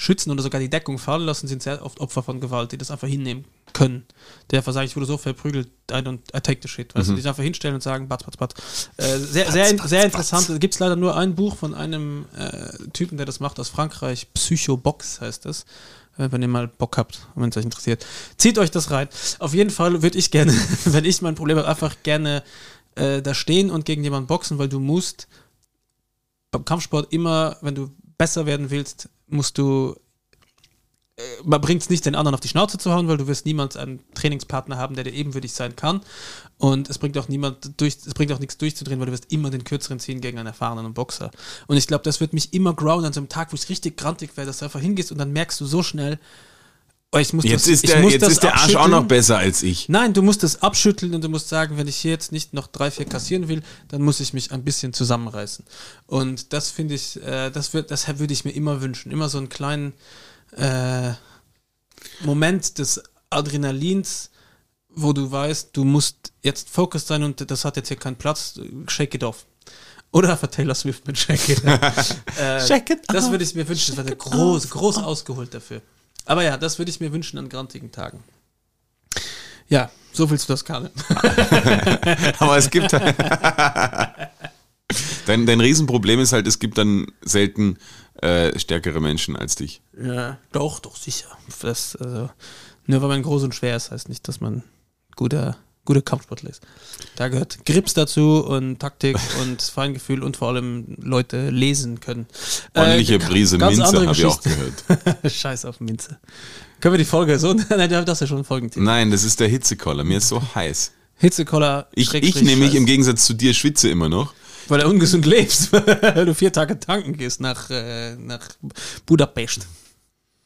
schützen oder sogar die Deckung fallen lassen, sind sehr oft Opfer von Gewalt, die das einfach hinnehmen können. Die einfach sagen, ich wurde so verprügelt, I, don't, I take the shit. Weißt du, die sich einfach hinstellen und sagen, batz, batz, batz. Äh, sehr, sehr, Batz, sehr batz, interessant. Da gibt es leider nur ein Buch von einem äh, Typen, der das macht aus Frankreich. Psychobox heißt das. Äh, wenn ihr mal Bock habt, wenn es euch interessiert. Zieht euch das rein. Auf jeden Fall würde ich gerne, wenn ich mein Problem habe, einfach gerne äh, da stehen und gegen jemanden boxen, weil du musst beim Kampfsport immer, wenn du besser werden willst, musst du äh, man bringt es nicht, den anderen auf die Schnauze zu hauen, weil du wirst niemals einen Trainingspartner haben, der dir ebenwürdig sein kann. Und es bringt auch niemand durch, es bringt auch nichts durchzudrehen, weil du wirst immer den kürzeren ziehen gegen einen erfahrenen Boxer. Und ich glaube, das wird mich immer ground an so einem Tag, wo ich richtig grantig werde, dass du einfach hingehst und dann merkst du so schnell, oh, ich muss Jetzt das, ist der, jetzt das ist der Arsch auch noch besser als ich. Nein, du musst es abschütteln und du musst sagen, wenn ich hier jetzt nicht noch drei, vier kassieren will, dann muss ich mich ein bisschen zusammenreißen. Und das finde ich, äh, das wird, das würde ich mir immer wünschen. Immer so einen kleinen äh, Moment des Adrenalins, wo du weißt, du musst jetzt focused sein und das hat jetzt hier keinen Platz, shake it off. Oder einfach Taylor Swift mit Shake It Off. äh, Shake it das off. würde ich mir wünschen. Das wäre groß, groß ausgeholt dafür. Aber ja, das würde ich mir wünschen an grantigen Tagen. Ja, so willst du das, Karl. Aber es gibt. dein, dein Riesenproblem ist halt, es gibt dann selten äh, stärkere Menschen als dich. Ja, doch, doch, sicher. Das, also, nur weil man groß und schwer ist, heißt nicht, dass man guter, guter Kampfsportler ist. Da gehört Grips dazu und Taktik und Feingefühl und vor allem Leute lesen können. Ordentliche Äh, Prise ganz Minze habe ich auch gehört. Scheiß auf Minze. Können wir die Folge so? Nein, das ist ja schon Folgentitel. Nein, das ist der Hitzekoller. Mir ist so heiß. Hitzekoller. Ich, ich nämlich im Gegensatz zu dir schwitze immer noch. Weil du ungesund lebst, weil du vier Tage tanken gehst nach, äh, nach Budapest.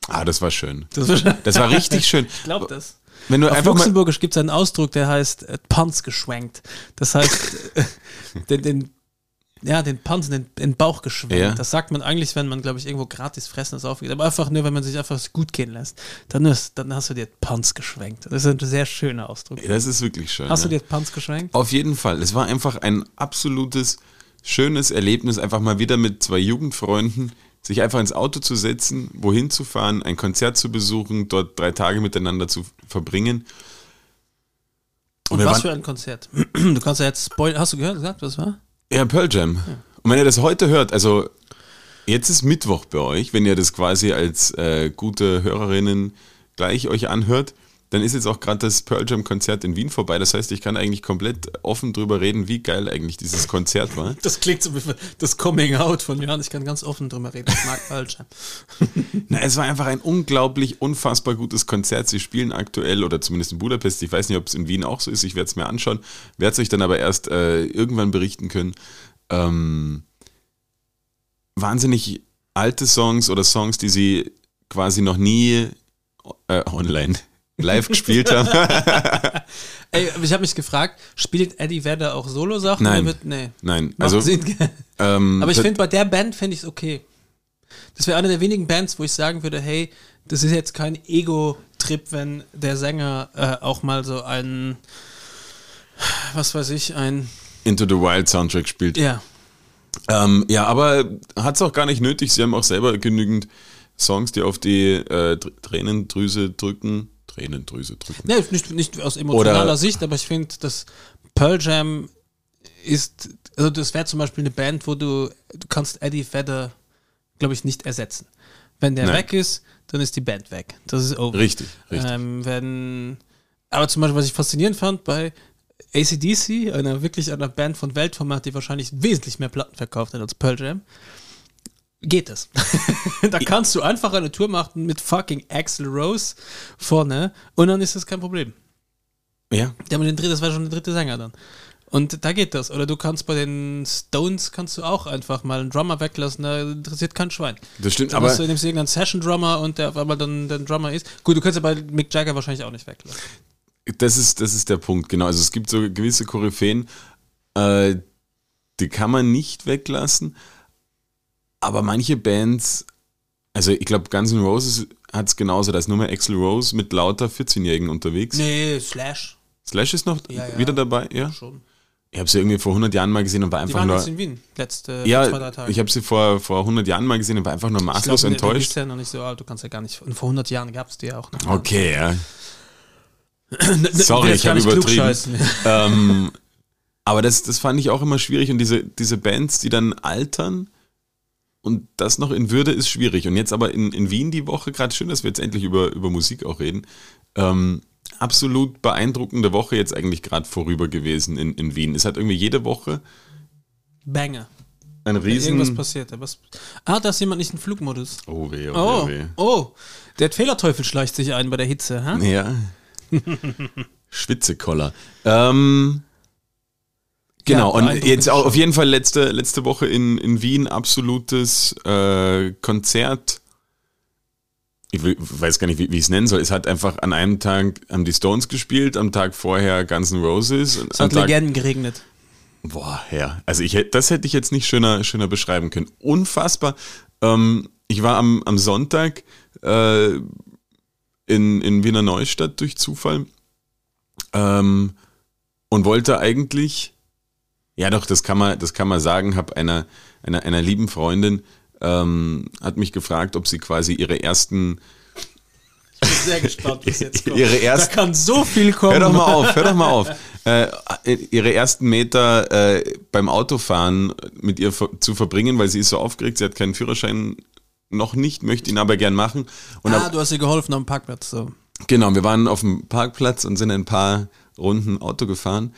Ah, das war schön. Das war, Das war richtig schön. ich glaube das. Wenn du Auf einfach Luxemburgisch gibt es einen Ausdruck, der heißt äh, Panz geschwenkt. Das heißt, äh, den, den, ja, den Panz, den, den Bauch geschwenkt. Ja. Das sagt man eigentlich, wenn man, glaube ich, irgendwo gratis fressen ist aufgeht. Aber einfach nur, wenn man sich einfach gut gehen lässt. Dann, ist, dann hast du dir Panz geschwenkt. Das ist ein sehr schöner Ausdruck. das ist wirklich schön. Hast ja. du dir Panz geschwenkt? Auf jeden Fall. Es war einfach ein absolutes schönes Erlebnis, einfach mal wieder mit zwei Jugendfreunden sich einfach ins Auto zu setzen, wohin zu fahren, ein Konzert zu besuchen, dort drei Tage miteinander zu verbringen. Und wir was für ein Konzert. Du kannst ja jetzt spoilern. Hast du gehört, gesagt, was war? Ja, Pearl Jam. Und wenn ihr das heute hört, also jetzt ist Mittwoch bei euch, wenn ihr das quasi als äh, gute Hörerinnen gleich euch anhört, dann ist jetzt auch gerade das Pearl Jam Konzert in Wien vorbei. Das heißt, ich kann eigentlich komplett offen drüber reden, wie geil eigentlich dieses Konzert war. Das klingt so wie das Coming Out von Jan. Ich kann ganz offen drüber reden. Ich mag Falsche. Na, es war einfach ein unglaublich, unfassbar gutes Konzert. Sie spielen aktuell, oder zumindest in Budapest, ich weiß nicht, ob es in Wien auch so ist, ich werde es mir anschauen, werde es euch dann aber erst äh, irgendwann berichten können. Ähm, wahnsinnig alte Songs oder Songs, die sie quasi noch nie äh, online live gespielt haben. Ey, ich habe mich gefragt, spielt Eddie Vedder auch Solo-Sachen? Nein. Wird, nee. Nein, also ähm, Aber ich finde, bei der Band fände ich es okay. Das wäre eine der wenigen Bands, wo ich sagen würde, hey, das ist jetzt kein Ego-Trip, wenn der Sänger äh, auch mal so einen, was weiß ich, ein, Into the Wild Soundtrack spielt. ja, Ähm, ja, aber hat es auch gar nicht nötig. Sie haben auch selber genügend Songs, die auf die äh, Tr- Tränendrüse drücken. Tränendrüse drücken. ne, nicht, nicht aus emotionaler Oder- Sicht, aber ich finde, dass Pearl Jam ist, also das wäre zum Beispiel eine Band, wo du, du kannst Eddie Vedder, glaube ich, nicht ersetzen. Wenn der Nein. weg ist, dann ist die Band weg. Das ist over. Richtig, richtig. Ähm, wenn, aber zum Beispiel, was ich faszinierend fand bei ACDC, einer wirklich einer Band von Weltformat, die wahrscheinlich wesentlich mehr Platten verkauft hat als Pearl Jam, geht es. da kannst du einfach eine Tour machen mit fucking Axel Rose vorne und dann ist das kein Problem. ja. Der mit den dritten, das war schon der dritte Sänger dann. Und da geht das. Oder du kannst bei den Stones kannst du auch einfach mal einen Drummer weglassen, da interessiert kein Schwein. Das stimmt, Dann aber du nimmst irgendeinen Session-Drummer und der auf einmal dann der Drummer ist. Gut, du kannst ja bei Mick Jagger wahrscheinlich auch nicht weglassen. das ist, das ist der Punkt, genau. Also es gibt so gewisse Koryphäen, äh, die kann man nicht weglassen, aber manche Bands, also ich glaube Guns N' Roses hat es genauso, da ist nur mehr Axl Rose mit lauter 14-Jährigen unterwegs. Nee, Slash. Slash ist noch Ja, ja. wieder dabei, ja? Schon. Ich habe sie irgendwie vor 100 Jahren mal gesehen und war Die einfach waren nur... in Wien, letzte zwei, drei Ja, Tage. ich habe sie vor, vor 100 Jahren mal gesehen und war einfach nur Ich maßlos glaub, Du enttäuscht. bist ja noch nicht so alt, du kannst ja gar nicht. Und vor 100 Jahren gab es die ja auch noch. Okay, ja. Sorry, ich habe übertrieben. ähm, aber das, das fand ich auch immer schwierig und diese, diese Bands, die dann altern und das noch in Würde ist schwierig. Und jetzt aber in, in Wien die Woche, gerade schön, dass wir jetzt endlich über, über Musik auch reden, ähm, absolut beeindruckende Woche jetzt eigentlich gerade vorüber gewesen in, in Wien. Es hat irgendwie jede Woche Banger. ein Irgendwas riesen... passiert. da. Was? Ah, da ist jemand nicht in Flugmodus. Oh weh, oh, Oh, weh, oh. Der Fehlerteufel schleicht sich ein bei der Hitze. Hä? Ja. Schwitzekoller. Ähm, genau, Ja, und jetzt auch auf jeden Fall letzte, letzte Woche in, in Wien absolutes äh, Konzert. Ich weiß gar nicht, wie, wie ich es nennen soll. Es hat einfach an einem Tag haben die Stones gespielt, am Tag vorher Guns N' Roses. und Es hat Tag, Legenden geregnet. Boah, ja. Also ich das hätte ich jetzt nicht schöner, schöner beschreiben können. Unfassbar. Ähm, ich war am, am Sonntag äh, in, in Wiener Neustadt durch Zufall ähm, und wollte eigentlich, ja doch, das kann man, das kann man sagen, habe einer, einer, einer lieben Freundin ähm, hat mich gefragt, ob sie quasi ihre ersten Ich bin sehr gespannt, was jetzt kommt. Ihre da ersten- kann so viel kommen. Hör doch mal auf, hör doch mal auf. Äh, ihre ersten Meter äh, beim Autofahren mit ihr zu verbringen, weil sie ist so aufgeregt, sie hat keinen Führerschein noch nicht, möchte ihn aber gern machen. Und ah, ab, du hast ihr geholfen am Parkplatz. So. genau, wir waren auf dem Parkplatz und sind ein paar Runden Auto gefahren.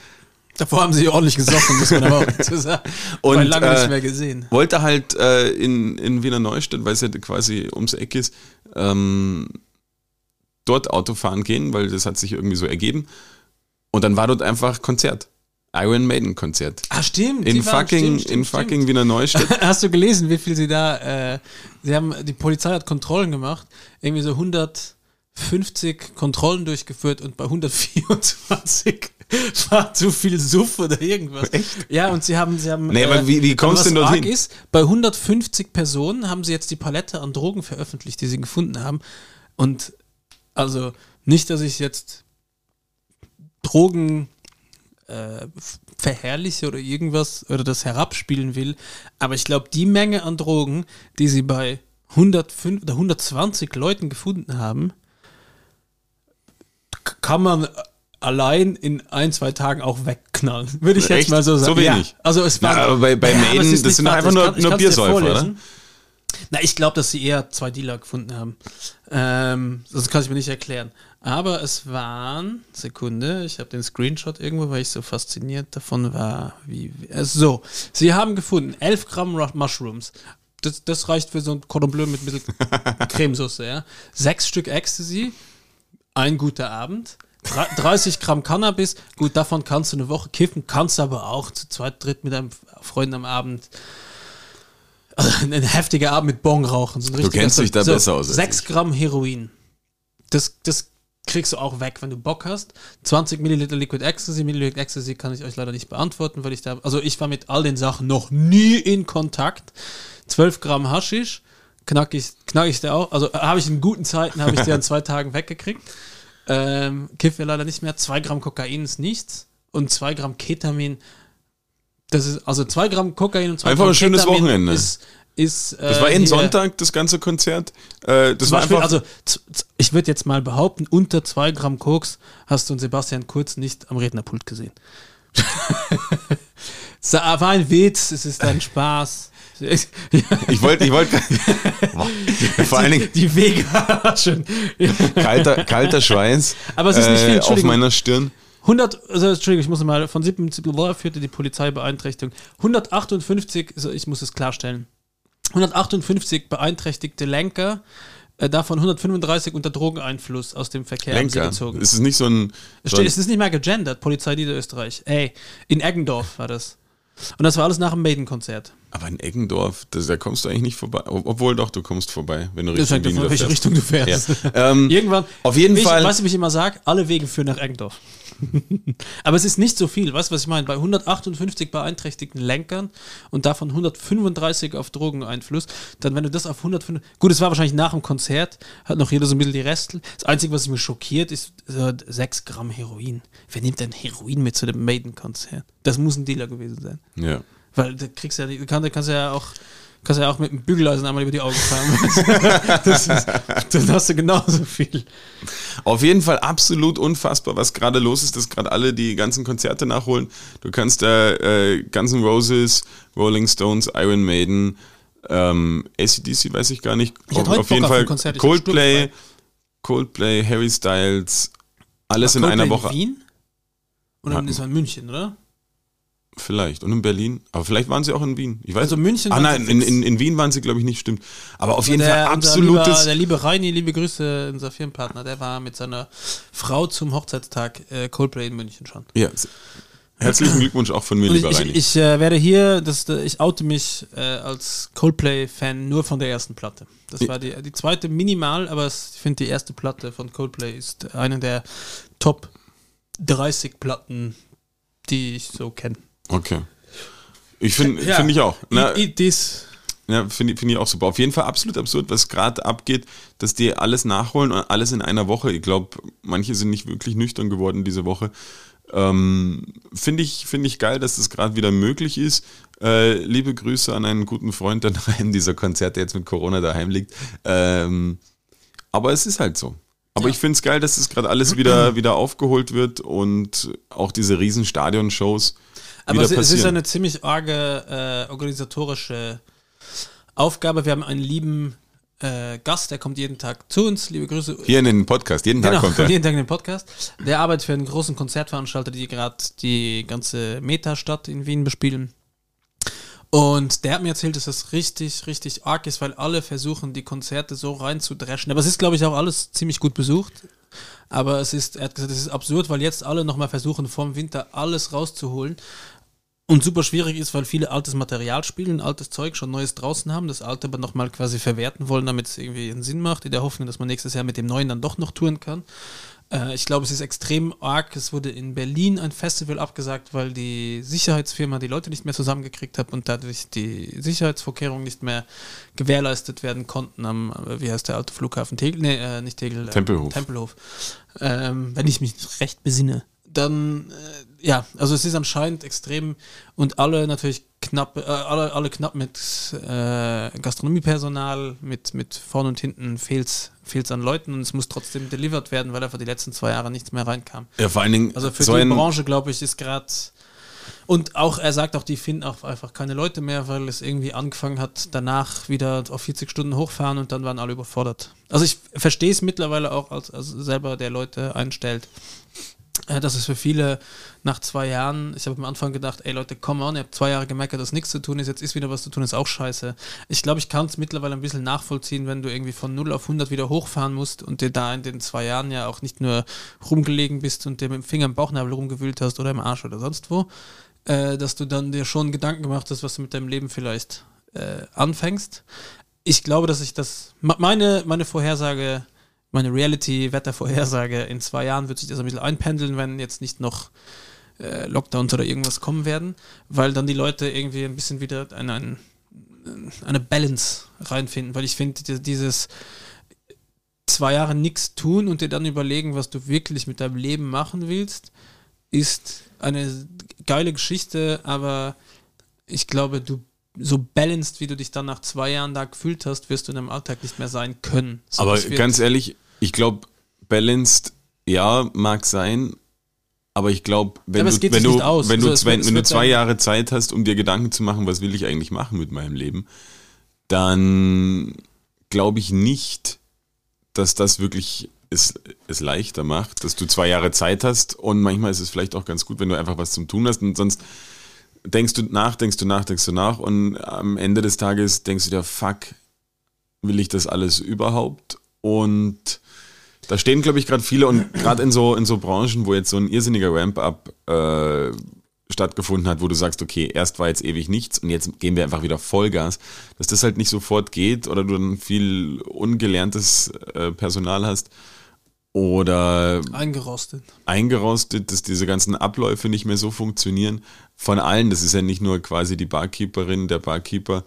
Davor haben sie ordentlich gesoffen, muss man aber auch dazu sagen. Und, lange äh, nicht mehr gesehen. Wollte halt äh, in, in Wiener Neustadt, weil es ja quasi ums Eck ist, ähm, dort Autofahren gehen, weil das hat sich irgendwie so ergeben. Und dann war dort einfach Konzert. Iron Maiden Konzert. Ah, stimmt. In fucking, stimmt, stimmt, in stimmt. fucking Wiener Neustadt. Hast du gelesen, wie viel sie da, äh, sie haben, die Polizei hat Kontrollen gemacht, irgendwie so 150 Kontrollen durchgeführt und bei 124 war zu viel Suff oder irgendwas. Echt? Ja, und sie haben, sie haben. Nee, aber wie- wie aber kommst du denn dorthin? Ist, bei 150 Personen haben sie jetzt die Palette an Drogen veröffentlicht, die sie gefunden haben. Und also nicht, dass ich jetzt Drogen äh, verherrliche oder irgendwas oder das herabspielen will. Aber ich glaube, die Menge an Drogen, die sie bei 105 oder 120 Leuten gefunden haben, kann man allein in ein, zwei Tagen auch wegknallen. Würde ich Echt? jetzt mal so sagen. So wenig? Ja, also es war. Na, aber bei- bei aber Maiden, das sind einfach nur- kann- nur Biersäufer, vorlesen. Na, ich glaube, dass sie eher zwei Dealer gefunden haben. Ähm, das kann ich mir nicht erklären. Aber es waren, Sekunde, ich habe den Screenshot irgendwo, weil ich so fasziniert davon war, wie. Äh, so, sie haben gefunden 11 Gramm Mushrooms. Das, das reicht für so ein Cordon Bleu mit ein bisschen Cremesauce, ja. Sechs Stück Ecstasy, ein guter Abend. Drei- 30 Gramm Cannabis, gut, davon kannst du eine Woche kiffen, kannst aber auch zu zweit, dritt mit deinem Freund am Abend also ein heftiger Abend mit Bong rauchen. So richtiger- kennst dich da besser aus als 6 ich. Gramm Heroin. Das, das kriegst du auch weg, wenn du Bock hast. 20 Milliliter Liquid Ecstasy. Milliliter Ecstasy kann ich euch leider nicht beantworten, weil ich da, also ich war mit all den Sachen noch nie in Kontakt. 12 Gramm Haschisch. Knack ich, knack ich der auch. Also äh, habe ich in guten Zeiten, habe ich der in zwei Tagen weggekriegt. Ähm, Kiff wir leider nicht mehr. 2 Gramm Kokain ist nichts. Und 2 Gramm Ketamin. Das ist, also 2 Gramm Kokain und 2 Einfach Gramm ein schönes Ketamin Wochenende. Ist, ist, Das äh, war jeden hier- Sonntag, das ganze Konzert. Äh, das war Beispiel, einfach. also ich würde jetzt mal behaupten, unter 2 Gramm Koks hast du einen Sebastian Kurz nicht am Rednerpult gesehen. Es war ein Witz, es ist ein Spaß. Ich wollte, ich wollte. Vor allen Dingen Die Wege schon. kalter, kalter Schweiß Aber es ist nicht viel, äh, auf Entschuldigung. meiner Stirn. 100, also Entschuldigung, ich muss mal, von 77 führte die Polizei Beeinträchtigung. 158, also ich muss es klarstellen, 158 beeinträchtigte Lenker, äh, davon 135 unter Drogeneinfluss aus dem Verkehr haben sie Lenker. gezogen. Es ist nicht so ein. So es ist nicht mehr gegendert, Polizei Niederösterreich. Ey, in Eggendorf war das. Und das war alles nach dem Maiden-Konzert. aber in Eggendorf, das, da kommst du eigentlich nicht vorbei. Ob- Obwohl doch, du kommst vorbei, wenn du Das Richtung Wien ab, welche fährst. Richtung du fährst. Ja. Ähm, Irgendwann. auf jeden ich, Fall- Weißt du, wie ich immer sage? Alle Wege führen nach Eggendorf. Aber es ist nicht so viel. Weißt du, was ich meine? Bei 158 beeinträchtigten Lenkern und davon 135 auf Drogeneinfluss, dann, wenn du das auf 105. Gut, es war wahrscheinlich nach dem Konzert, hat noch jeder so ein bisschen die Restel. Das Einzige, was mich schockiert, ist äh, 6 Gramm Heroin. Wer nimmt denn Heroin mit zu dem Maiden-Konzert? Das muss ein Dealer gewesen sein. ja. Weil da kriegst du ja, kann, da kannst du ja auch, kannst ja auch mit einem Bügeleisen einmal über die Augen fahren. das ist, dann hast du genauso viel. Auf jeden Fall absolut unfassbar, was gerade los ist, dass gerade alle die ganzen Konzerte nachholen. Du kannst da äh, Guns N' Roses, Rolling Stones, Iron Maiden, ähm, ACDC weiß ich gar nicht. Ich hatte heute auf Bock jeden auf Fall Konzert, Coldplay. Coldplay, Harry Styles, alles War in einer Coldplay Woche. In Wien? Oder Hatten- ist in München, oder? Vielleicht. Und in Berlin. Aber vielleicht waren sie auch in Wien. Ich weiß Also München Ah nein, in, in, in Wien waren sie, glaube ich, nicht, stimmt. Aber auf jeden Fall der, unser absolutes. Lieber, der liebe Reini, liebe Grüße, unser Firmenpartner, der war mit seiner Frau zum Hochzeitstag äh, Coldplay in München schon. ja, herzlichen Glückwunsch auch von mir, Und ich, lieber ich, Reini. ich äh, werde hier, das, ich oute mich äh, als Coldplay-Fan nur von der ersten Platte. Das war die, die zweite minimal, aber es- ich finde die erste Platte von Coldplay ist eine der Top 30 Platten, die ich so kenne. Okay. Ich finde Ja. find ich auch. Dies, ja, finde find ich auch super. Auf jeden Fall absolut absurd, was gerade abgeht, dass die alles nachholen und alles in einer Woche. Ich glaube, manche sind nicht wirklich nüchtern geworden diese Woche. Ähm, finde ich, find ich geil, dass das gerade wieder möglich ist. Äh, liebe Grüße an einen guten Freund, der nach einem dieser Konzerte jetzt mit Corona daheim liegt. Ähm, aber es ist halt so. Aber Ja. ich finde es geil, dass das gerade alles wieder, wieder aufgeholt wird und auch diese riesen Stadionshows Aber es, es ist eine ziemlich arge äh, organisatorische Aufgabe. Wir haben einen lieben äh, Gast, der kommt jeden Tag zu uns. Liebe Grüße. Hier in den Podcast, jeden Tag Genau, kommt er. jeden Tag in den Podcast. Der arbeitet für einen großen Konzertveranstalter, die gerade die ganze Meta-Stadt in Wien bespielen. Und der hat mir erzählt, dass das richtig, richtig arg ist, weil alle versuchen, die Konzerte so reinzudreschen. Aber es ist, glaube ich, auch alles ziemlich gut besucht. Aber es ist, er hat gesagt, es ist absurd, weil jetzt alle nochmal versuchen, vorm Winter alles rauszuholen. Und super schwierig ist, weil viele altes Material spielen, altes Zeug, schon Neues draußen haben, das alte aber nochmal quasi verwerten wollen, damit es irgendwie einen Sinn macht, in der Hoffnung, dass man nächstes Jahr mit dem neuen dann doch noch touren kann. Äh, ich glaube, es ist extrem arg. Es wurde in Berlin ein Festival abgesagt, weil die Sicherheitsfirma die Leute nicht mehr zusammengekriegt hat und dadurch die Sicherheitsvorkehrungen nicht mehr gewährleistet werden konnten am, äh, wie heißt der alte Flughafen? Tegel? Nee, äh, nicht Tegel. äh, Tempelhof. Tempelhof. Ähm, wenn ich mich recht besinne. dann, äh, ja, also es ist anscheinend extrem und alle natürlich knapp, äh, alle, alle knapp mit äh, Gastronomiepersonal, mit, mit vorn und hinten fehlt es an Leuten und es muss trotzdem delivered werden, weil einfach die letzten zwei Jahre nichts mehr reinkam. Ja, vor allen Dingen. Also für so die Branche, glaube ich, ist gerade. Und auch, er sagt auch, die finden auch einfach keine Leute mehr, weil es irgendwie angefangen hat, danach wieder auf 40 Stunden hochfahren und dann waren alle überfordert. Also ich verstehe es mittlerweile auch als, als selber, der Leute einstellt. Äh, dass es für viele nach zwei Jahren, ich habe am Anfang gedacht, ey Leute, come on, ihr habt zwei Jahre gemerkt, dass nichts zu tun ist, jetzt ist wieder was zu tun, ist auch scheiße. Ich glaube, ich kann es mittlerweile ein bisschen nachvollziehen, wenn du irgendwie von 0 auf 100 wieder hochfahren musst und dir da in den zwei Jahren ja auch nicht nur rumgelegen bist und dir mit dem Finger im Bauchnabel rumgewühlt hast oder im Arsch oder sonst wo, äh, dass du dann dir schon Gedanken gemacht hast, was du mit deinem Leben vielleicht äh, anfängst. Ich glaube, dass ich das, meine, meine Vorhersage meine Reality-Wettervorhersage, in zwei Jahren wird sich das ein bisschen einpendeln, wenn jetzt nicht noch äh, Lockdowns oder irgendwas kommen werden, weil dann die Leute irgendwie ein bisschen wieder eine, eine, eine Balance reinfinden, weil ich finde, dieses zwei Jahre nichts tun und dir dann überlegen, was du wirklich mit deinem Leben machen willst, ist eine geile Geschichte, aber ich glaube, du so balanced, wie du dich dann nach zwei Jahren da gefühlt hast, wirst du in deinem Alltag nicht mehr sein können. So aber ganz ehrlich, ich glaube, balanced, ja, mag sein, aber ich glaube, wenn, du, wenn, du, aus. wenn, du, also wenn, wenn du zwei Jahre Zeit hast, um dir Gedanken zu machen, was will ich eigentlich machen mit meinem Leben, dann glaube ich nicht, dass das wirklich es, es leichter macht, dass du zwei Jahre Zeit hast und manchmal ist es vielleicht auch ganz gut, wenn du einfach was zum Tun hast und sonst denkst du nach, denkst du nach, denkst du nach und am Ende des Tages denkst du dir, fuck, will ich das alles überhaupt? Und da stehen, glaube ich, gerade viele und gerade in so, in so Branchen, wo jetzt so ein irrsinniger Ramp-up äh, stattgefunden hat, wo du sagst, okay, erst war jetzt ewig nichts und jetzt gehen wir einfach wieder Vollgas, dass das halt nicht sofort geht oder du dann viel ungelerntes äh, Personal hast oder eingerostet. Eingerostet, dass diese ganzen Abläufe nicht mehr so funktionieren. Von allen, das ist ja nicht nur quasi die Barkeeperin, der Barkeeper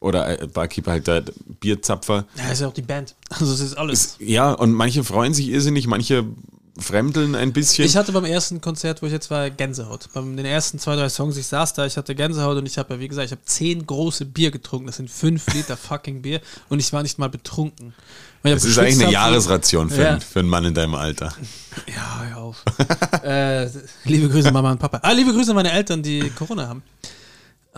oder äh, Barkeeper halt der Bierzapfer. Ja, ist ja auch die Band. Also es ist alles. Ist, ja, und manche freuen sich irrsinnig, manche fremdeln ein bisschen. Ich hatte beim ersten Konzert, wo ich jetzt war, Gänsehaut. Bei den ersten zwei, drei Songs, ich saß da, ich hatte Gänsehaut und ich habe ja, wie gesagt, ich habe zehn große Bier getrunken. Das sind fünf Liter fucking Bier und ich war nicht mal betrunken. Das ist eigentlich eine Jahresration für, ja. für einen Mann in deinem Alter. Ja, hör auf. äh, liebe Grüße Mama und Papa. Ah, liebe Grüße an meine Eltern, die Corona haben.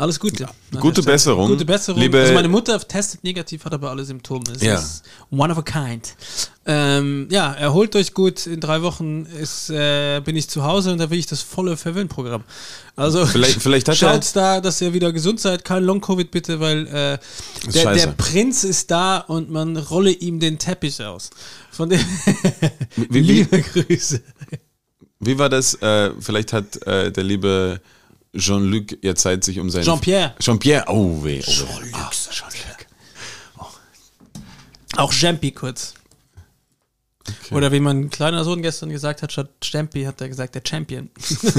Alles Gute. Gute Besserung. Gute Besserung. Liebe also meine Mutter testet negativ, hat aber alle Symptome. Es ja. ist one of a kind. Ähm, ja, erholt euch gut. In drei Wochen ist, äh, bin ich zu Hause und da will ich das volle Verwöhnprogramm. Also vielleicht, vielleicht hat schaut da, dass ihr wieder gesund seid. Kein Long-Covid bitte, weil äh, der, der, Prinz ist da und man rolle ihm den Teppich aus. Von dem wie, liebe Grüße. Wie war das? Äh, vielleicht hat äh, der liebe Jean-Luc jetzt Zeit, sich um seinen. Jean-Pierre. Jean-Pierre, oh weh. Oh, Jean-Luc. Ah, Jean-Luc. Oh. Auch Jampi kurz. Okay. Oder wie mein kleiner Sohn gestern gesagt hat, statt Stempi hat er gesagt, der Champion.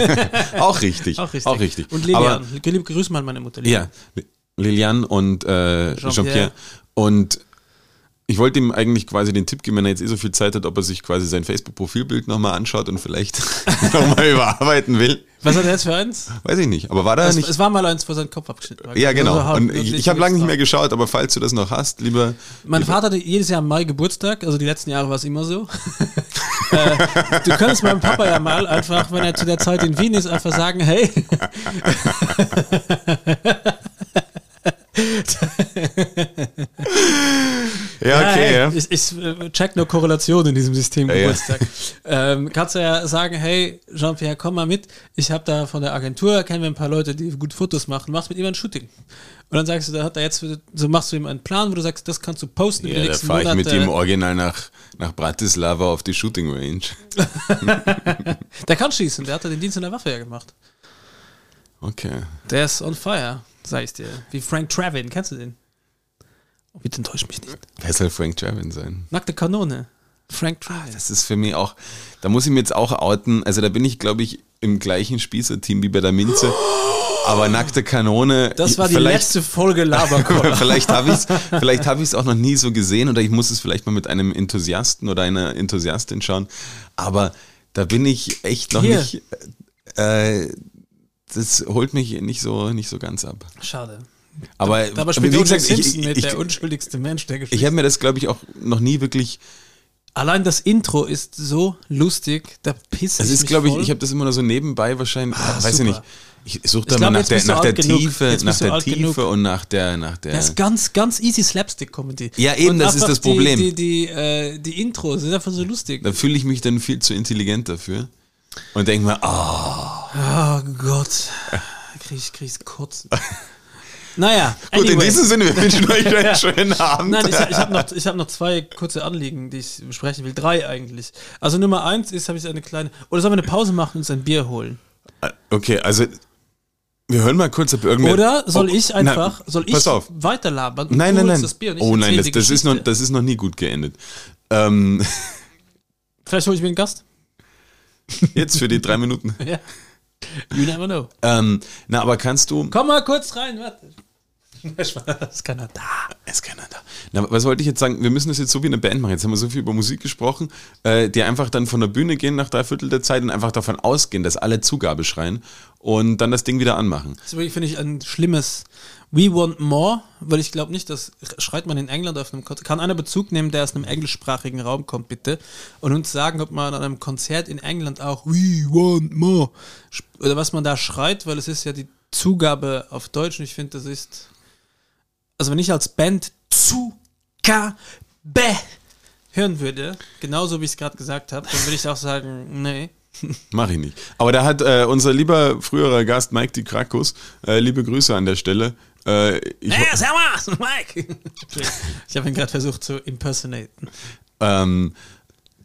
auch richtig. Auch richtig. Auch richtig. Und Lilian. Aber, Grüß mal meine Mutter. Lilian. Ja, Lilian und äh, Jean-Pierre. Jean und ich wollte ihm eigentlich quasi den Tipp geben, wenn er jetzt eh so viel Zeit hat, ob er sich quasi sein Facebook-Profilbild nochmal anschaut und vielleicht nochmal überarbeiten will. Was hat er jetzt für eins? Weiß ich nicht, aber war da es, nicht. Es war mal eins, wo sein Kopf abgeschnitten war. Ja, genau. Also und ich, ich habe lange nicht mehr geschaut, aber falls du das noch hast, lieber. Mein lieber Vater hatte jedes Jahr im Mai Geburtstag, also die letzten Jahre war es immer so. äh, du könntest meinem Papa ja mal einfach, wenn er zu der Zeit in Wien ist, einfach sagen: hey. ja, okay. Ja, Ich, ich, äh, check nur Korrelation in diesem System Geburtstag. Ja. Ähm, kannst du ja sagen, hey, Jean-Pierre, komm mal mit. Ich habe da von der Agentur, kennen wir ein paar Leute, die gut Fotos machen. Machst mit ihm ein Shooting. Und dann sagst du, da hat er jetzt, so machst du ihm einen Plan, wo du sagst, das kannst du posten ja, da fahre ich mit ihm original nach, nach Bratislava auf die Shooting Range. der kann schießen, der hat den Dienst in der Waffe ja gemacht. Okay. Der ist on fire. Sag ich dir. Wie Frank Travin, kennst du den? Oh, bitte enttäusch mich nicht. Wer soll Frank Travin sein? Nackte Kanone. Frank. Ah, das ist für mich auch, da muss ich mir jetzt auch outen. Also da bin ich, glaube ich, im gleichen Spießer-Team wie bei der Minze. Aber nackte Kanone. Das war die letzte Folge Laberkoller. vielleicht habe ich es vielleicht hab auch noch nie so gesehen oder ich muss es vielleicht mal mit einem Enthusiasten oder einer Enthusiastin schauen. Aber da bin ich echt noch Hier. nicht. Äh, das holt mich nicht so, nicht so ganz ab. Schade. Aber, Dabei spielt wie gesagt, ich, Simpson mit ich, der ich, unschuldigste Mensch der ich Geschichte. habe mir das, glaube ich, auch noch nie wirklich. Allein das Intro ist so lustig, da pisse Das ich ist, glaube ich, ich habe das immer nur so nebenbei wahrscheinlich. Ah, weiß ich nicht. Ich suche da Ich mal nach der, nach der. Tiefe, nach der Tiefe genug. und nach der, nach der. Das ist ganz, ganz easy Slapstick-Comedy. Ja, eben, Und das ist das Problem. Die, die, die, äh, die Intros sind einfach so lustig. da fühle ich mich dann viel zu intelligent dafür. Und denke mir, ah, Oh Gott. Krieg ich, krieg ich kotzen. Naja, gut, in anyway. diesem Sinne, wir wünschen euch einen schönen Abend. Nein, ich, ich habe noch, ich hab noch zwei kurze Anliegen, die ich besprechen will. Drei eigentlich. Also Nummer eins ist, habe ich eine kleine. Oder sollen wir eine Pause machen und uns ein Bier holen? Okay, also wir hören mal kurz, ob irgendwer. Oder soll ob- ich einfach, Nein, soll ich pass auf. weiterlabern? und Nein, nein, nein. Das Bier oh nein, das, das, ist noch, das ist noch nie gut geendet. Ähm, Vielleicht hole ich mir einen Gast. jetzt für die drei Minuten. Ja. You never know. Ähm, na, aber kannst du. Komm mal kurz rein, warte. Ist keiner da. Ist keiner da. Na, was wollte ich jetzt sagen? Wir müssen das jetzt so wie eine Band machen. Jetzt haben wir so viel über Musik gesprochen, äh, die einfach dann von der Bühne gehen nach drei Viertel der Zeit und einfach davon ausgehen, dass alle Zugabe schreien und dann das Ding wieder anmachen. Das finde ich, ein schlimmes We want more, weil ich glaube nicht, das schreit man in England auf einem Konzert. Kann einer Bezug nehmen, der aus einem englischsprachigen Raum kommt, bitte, und uns sagen, ob man an einem Konzert in England auch We want more oder was man da schreit, weil es ist ja die Zugabe auf Deutsch und ich finde, das ist, also wenn ich als Band Zugabe hören würde, genauso wie ich es gerade gesagt habe, dann würde ich auch sagen, nee. Mach ich nicht. Aber da hat äh, unser lieber früherer Gast Mike Di Krakus, äh, liebe Grüße an der Stelle. Äh, ich, Hey, servus, Mike! ich habe ihn gerade versucht zu impersonaten. ähm,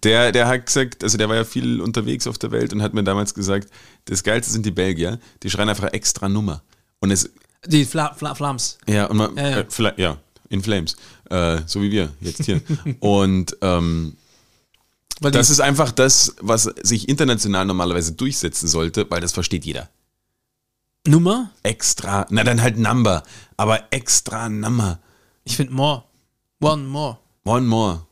der, der hat gesagt, also der war ja viel unterwegs auf der Welt und hat mir damals gesagt, das Geilste sind die Belgier, die schreien einfach extra Nummer. Und es, Die Fla Fla Flams. ja, und man, Ja, ja. Äh, vielleicht- ja, in Flames, äh, so wie wir jetzt hier. und ähm, Weil das ist einfach das, was sich international normalerweise durchsetzen sollte, weil das versteht jeder. Nummer? Extra, na dann halt Number, aber extra Number. Ich finde more. One more. One more.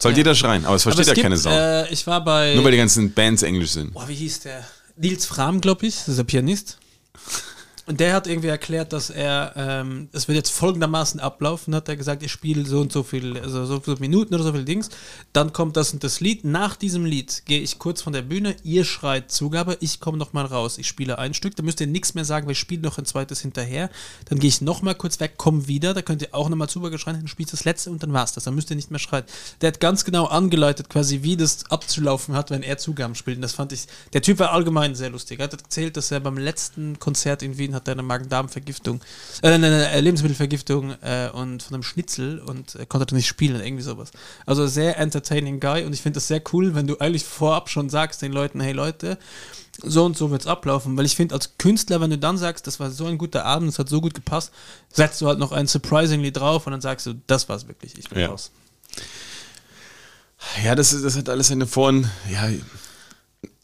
Soll Ja. jeder schreien, aber es versteht Aber ja es keine gibt, Sau. Äh, ich war bei. Nur weil die ganzen Bands englisch sind. Boah, wie hieß der? Nils Fram, glaube ich. Das ist der Pianist. Und der hat irgendwie erklärt, dass er, ähm, es wird jetzt folgendermaßen ablaufen, hat er gesagt, ich spiele so und so viel, also so viele Minuten oder so viel Dings. Dann kommt das und das Lied. Nach diesem Lied gehe ich kurz von der Bühne, ihr schreit Zugabe, ich komme nochmal raus. Ich spiele ein Stück, da müsst ihr nichts mehr sagen, weil ich spiele noch ein zweites hinterher. Dann gehe ich nochmal kurz weg, komme wieder, da könnt ihr auch nochmal Zugabe schreien, dann spielt das letzte und dann war's das. Dann müsst ihr nicht mehr schreien. Der hat ganz genau angeleitet, quasi, wie das abzulaufen hat, wenn er Zugaben spielt. Und das fand ich, der Typ war allgemein sehr lustig. Er hat erzählt, dass er beim letzten Konzert in Wien hat er eine Magen-Darm-Vergiftung, äh, eine, Lebensmittelvergiftung äh, und von einem Schnitzel und äh, konnte nicht spielen, irgendwie sowas. Also sehr entertaining Guy und ich finde das sehr cool, wenn du eigentlich vorab schon sagst den Leuten, hey Leute, so und so wird's ablaufen, weil ich finde als Künstler, wenn du dann sagst, das war so ein guter Abend, es hat so gut gepasst, setzt du halt noch ein Surprisingly drauf und dann sagst du, das war's wirklich, ich bin Ja. raus. Ja, das, das hat alles seine Vor- und ja,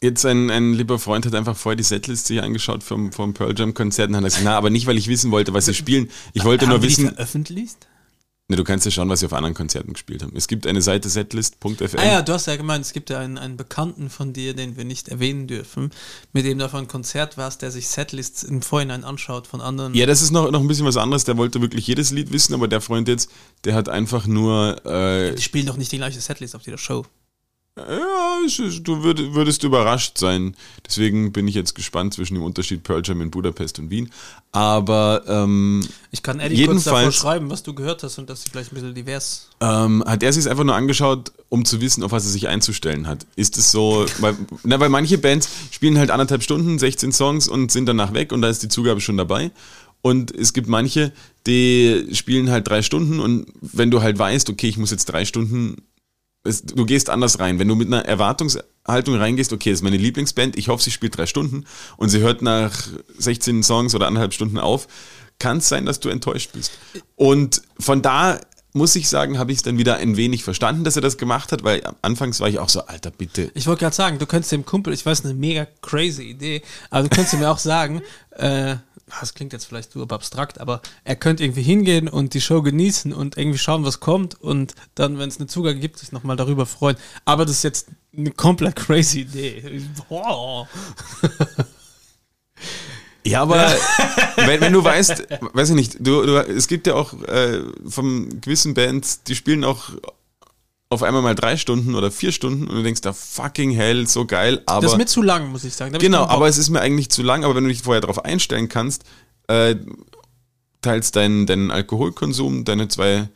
jetzt ein, ein lieber Freund hat einfach vorher die Setliste hier angeschaut vom, vom Pearl Jam Konzert und hat gesagt, na, aber nicht, weil ich wissen wollte, was sie spielen. Ich wollte nur Haben die wissen, veröffentlicht? ne, du kannst ja schauen, was sie auf anderen Konzerten gespielt haben. Es gibt eine Seite setlist.fm. Ah ja, du hast ja gemeint, es gibt ja einen, einen Bekannten von dir, den wir nicht erwähnen dürfen, mit dem du auf einem Konzert warst, der sich Setlists im Vorhinein anschaut von anderen. Ja, das ist noch, noch ein bisschen was anderes. Der wollte wirklich jedes Lied wissen, aber der Freund jetzt, der hat einfach nur. Äh, Die spielen doch nicht die gleiche Setlist auf jeder Show. Ja, du würd, würdest überrascht sein. Deswegen bin ich jetzt gespannt zwischen dem Unterschied Pearl Jam in Budapest und Wien. Aber ähm, Ich kann Eddie kurz davor schreiben, was du gehört hast und dass sie vielleicht ein bisschen divers. ähm, hat er sich einfach nur angeschaut, um zu wissen, auf was er sich einzustellen hat. Ist es so, weil, na, weil manche Bands spielen halt anderthalb Stunden, 16 Songs und sind danach weg und da ist die Zugabe schon dabei. Und es gibt manche, die spielen halt drei Stunden und wenn du halt weißt, okay, ich muss jetzt drei Stunden, es, du gehst anders rein. Wenn du mit einer Erwartungshaltung reingehst, okay, das ist meine Lieblingsband, ich hoffe, sie spielt drei Stunden und sie hört nach 16 Songs oder anderthalb Stunden auf, kann es sein, dass du enttäuscht bist. Und von da muss ich sagen, habe ich es dann wieder ein wenig verstanden, dass er das gemacht hat, weil anfangs war ich auch so, Alter, bitte. Ich wollte gerade sagen, du könntest dem Kumpel, ich weiß, eine mega crazy Idee, aber du könntest ihm ja auch sagen, äh, das klingt jetzt vielleicht super abstrakt, aber er könnte irgendwie hingehen und die Show genießen und irgendwie schauen, was kommt und dann, wenn es eine Zugang gibt, sich nochmal darüber freuen. Aber das ist jetzt eine komplett crazy Idee. Boah. Ja, aber wenn, wenn du weißt, weiß ich nicht, du, du, es gibt ja auch äh, von gewissen Bands, die spielen auch auf einmal mal drei Stunden oder vier Stunden und du denkst da fucking hell, so geil, aber. Das ist mir zu lang, muss ich sagen. Da ich genau, Bock. aber es ist mir eigentlich zu lang, aber wenn du dich vorher darauf einstellen kannst, äh, teilst deinen, deinen Alkoholkonsum, deine zwei,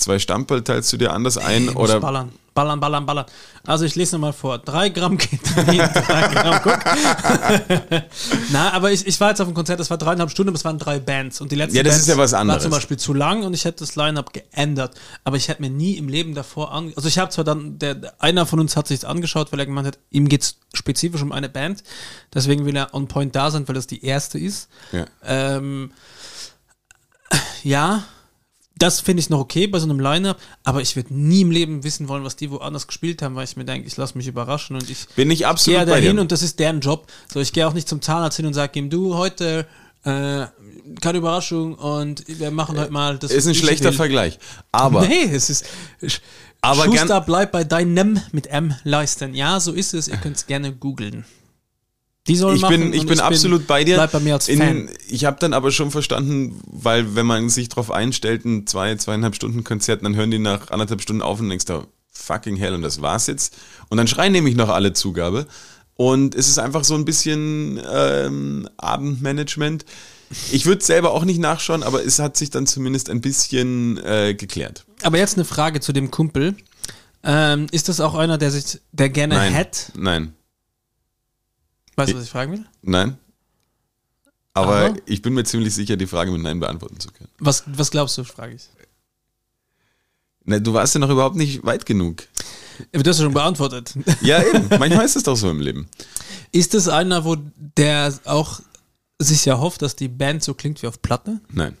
zwei Stamperl teilst du dir anders ein Ich oder ballern. Ballern, ballern, ballern. Also ich lese nochmal vor. Drei Gramm Ketamin, drei Gramm Guck. Na, aber ich, ich war jetzt auf dem Konzert, das war dreieinhalb Stunden, aber es waren drei Bands. Und die letzte Ja, das Band ist ja was war anderes. zum Beispiel zu lang und ich hätte das Line-Up geändert. Aber ich hätte mir nie im Leben davor an... Also ich habe zwar dann... Der, einer von uns hat sich angeschaut, weil er gemeint hat, ihm geht es spezifisch um eine Band. Deswegen will er on point da sein, weil das die erste ist. ja. Ähm, ja, das finde ich noch okay bei so einem Line-Up, aber ich würde nie im Leben wissen wollen, was die woanders gespielt haben, weil ich mir denke, ich lasse mich überraschen und ich bin ich gehe absolut da bei hin dir. und das ist deren Job. So, ich gehe auch nicht zum Zahnarzt hin und sage ihm, du, heute äh, keine Überraschung und wir machen heute mal das. ist ein schlechter will. Vergleich. Aber Nee, es ist. Aber Schuster bleibt bei deinem mit M leisten. Ja, so ist es. Ihr könnt es gerne googeln. Die sollen ich machen bin, ich und bin absolut bei dir. Bleib bei mir als Fan. In, ich habe dann aber schon verstanden, weil wenn man sich darauf einstellt, ein zwei, zweieinhalb Stunden Konzert, dann hören die nach anderthalb Stunden auf und denkst da, fucking hell, und das war's jetzt. Und dann schreien nämlich noch alle Zugabe. Und es ist einfach so ein bisschen ähm, Abendmanagement. Ich würde selber auch nicht nachschauen, aber es hat sich dann zumindest ein bisschen äh, geklärt. Aber jetzt eine Frage zu dem Kumpel. Ähm, ist das auch einer, der sich, der gerne Nein, hätte? nein, Weißt du, was ich fragen will? nein. Aber, Aber? ich bin mir ziemlich sicher, die Frage mit Nein beantworten zu können. Was, was glaubst du, frage ich. Na, du warst ja noch überhaupt nicht weit genug. Aber Du hast ja schon beantwortet. Ja, eben. Manchmal ist es doch so im Leben. Ist das einer, wo der auch sich ja hofft, dass die Band so klingt wie auf Platte? Nein.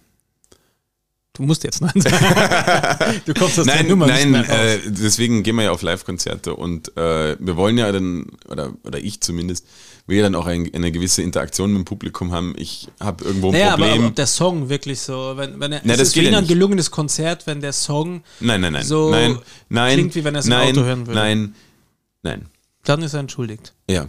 Du musst jetzt nein sagen. du kommst aus der Nein, Nummer nein, nicht mehr raus. äh, deswegen gehen wir ja auf Live-Konzerte und äh, wir wollen ja dann, oder, oder ich zumindest, will ja dann auch ein, eine gewisse Interaktion mit dem Publikum haben. Ich habe irgendwo ein Naja, aber, Problem. aber ob der Song wirklich so, wenn, wenn er, Na, ist ihn ja ein gelungenes Konzert, wenn der Song, nein, nein, nein. so nein, nein. klingt, wie wenn er es im nein, Auto hören würde. Nein, nein. dann ist er entschuldigt. Ja.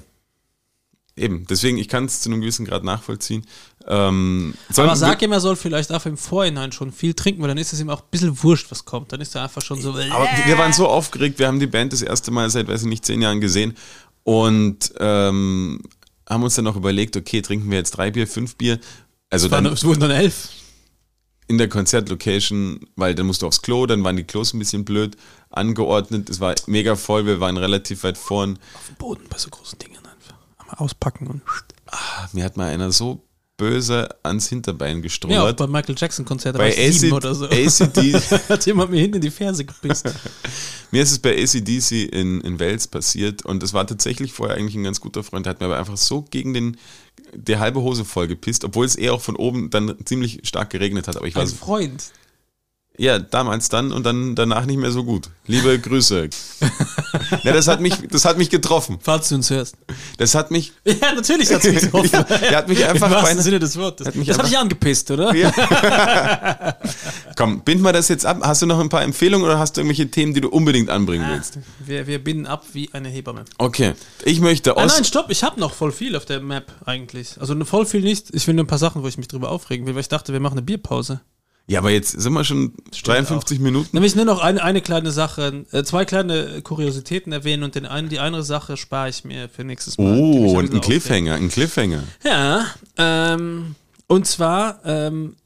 Eben, deswegen, ich kann es zu einem gewissen Grad nachvollziehen. Ähm, Aber sag ihm, er soll vielleicht auch im Vorhinein schon viel trinken, weil dann ist es ihm auch ein bisschen wurscht, was kommt. Dann ist er einfach schon so. Aber wir waren so aufgeregt, wir haben die Band das erste Mal seit, weiß ich nicht, zehn Jahren gesehen und ähm, haben uns dann noch überlegt, okay, trinken wir jetzt drei Bier, fünf Bier. Also dann es wurden dann elf. in der Konzertlocation, weil dann musst du aufs Klo, dann waren die Klos ein bisschen blöd angeordnet. Es war mega voll, wir waren relativ weit vorn. Auf dem Boden bei so großen Dingen auspacken und. Mir hat mal einer so böse ans Hinterbein Ja, auch gestrullert. beim Michael Jackson Konzert bei war AC, oder so. ACD, Hat jemand mir hinten in die Ferse gepisst. Mir ist es bei ACDC in, in Wales passiert und es war tatsächlich vorher eigentlich ein ganz guter Freund, der hat mir aber einfach so gegen den, die halbe Hose voll gepisst, obwohl es eher auch von oben dann ziemlich stark geregnet hat. Aber ich war Ein so, Freund. Ja, damals dann und dann danach nicht mehr so gut. Liebe Grüße. ja, das hat mich, das hat mich getroffen. Falls du uns hörst. Das hat mich, Ja, natürlich hat es mich getroffen. ja, der hat mich einfach Im wahrsten Sinne des Wortes. Hat mich das hat dich angepisst, oder? komm, bind mal das jetzt ab. Hast du noch ein paar Empfehlungen oder hast du irgendwelche Themen, die du unbedingt anbringen Ah, willst? wir, wir binden ab wie eine Hebamme. Okay, ich möchte Ah, aus, nein, stopp, ich habe noch voll viel auf der Map eigentlich. Also voll viel nicht. Ich will nur ein paar Sachen, wo ich mich drüber aufregen will, weil ich dachte, wir machen eine Bierpause. Ja, aber jetzt sind wir schon 53 Minuten. Nämlich nur noch eine, eine kleine Sache, äh, zwei kleine Kuriositäten erwähnen und den einen, die andere Sache spare ich mir für nächstes Mal. Oh, ein und ein Cliffhanger, ein Cliffhanger. Ja, ähm, und zwar, ähm,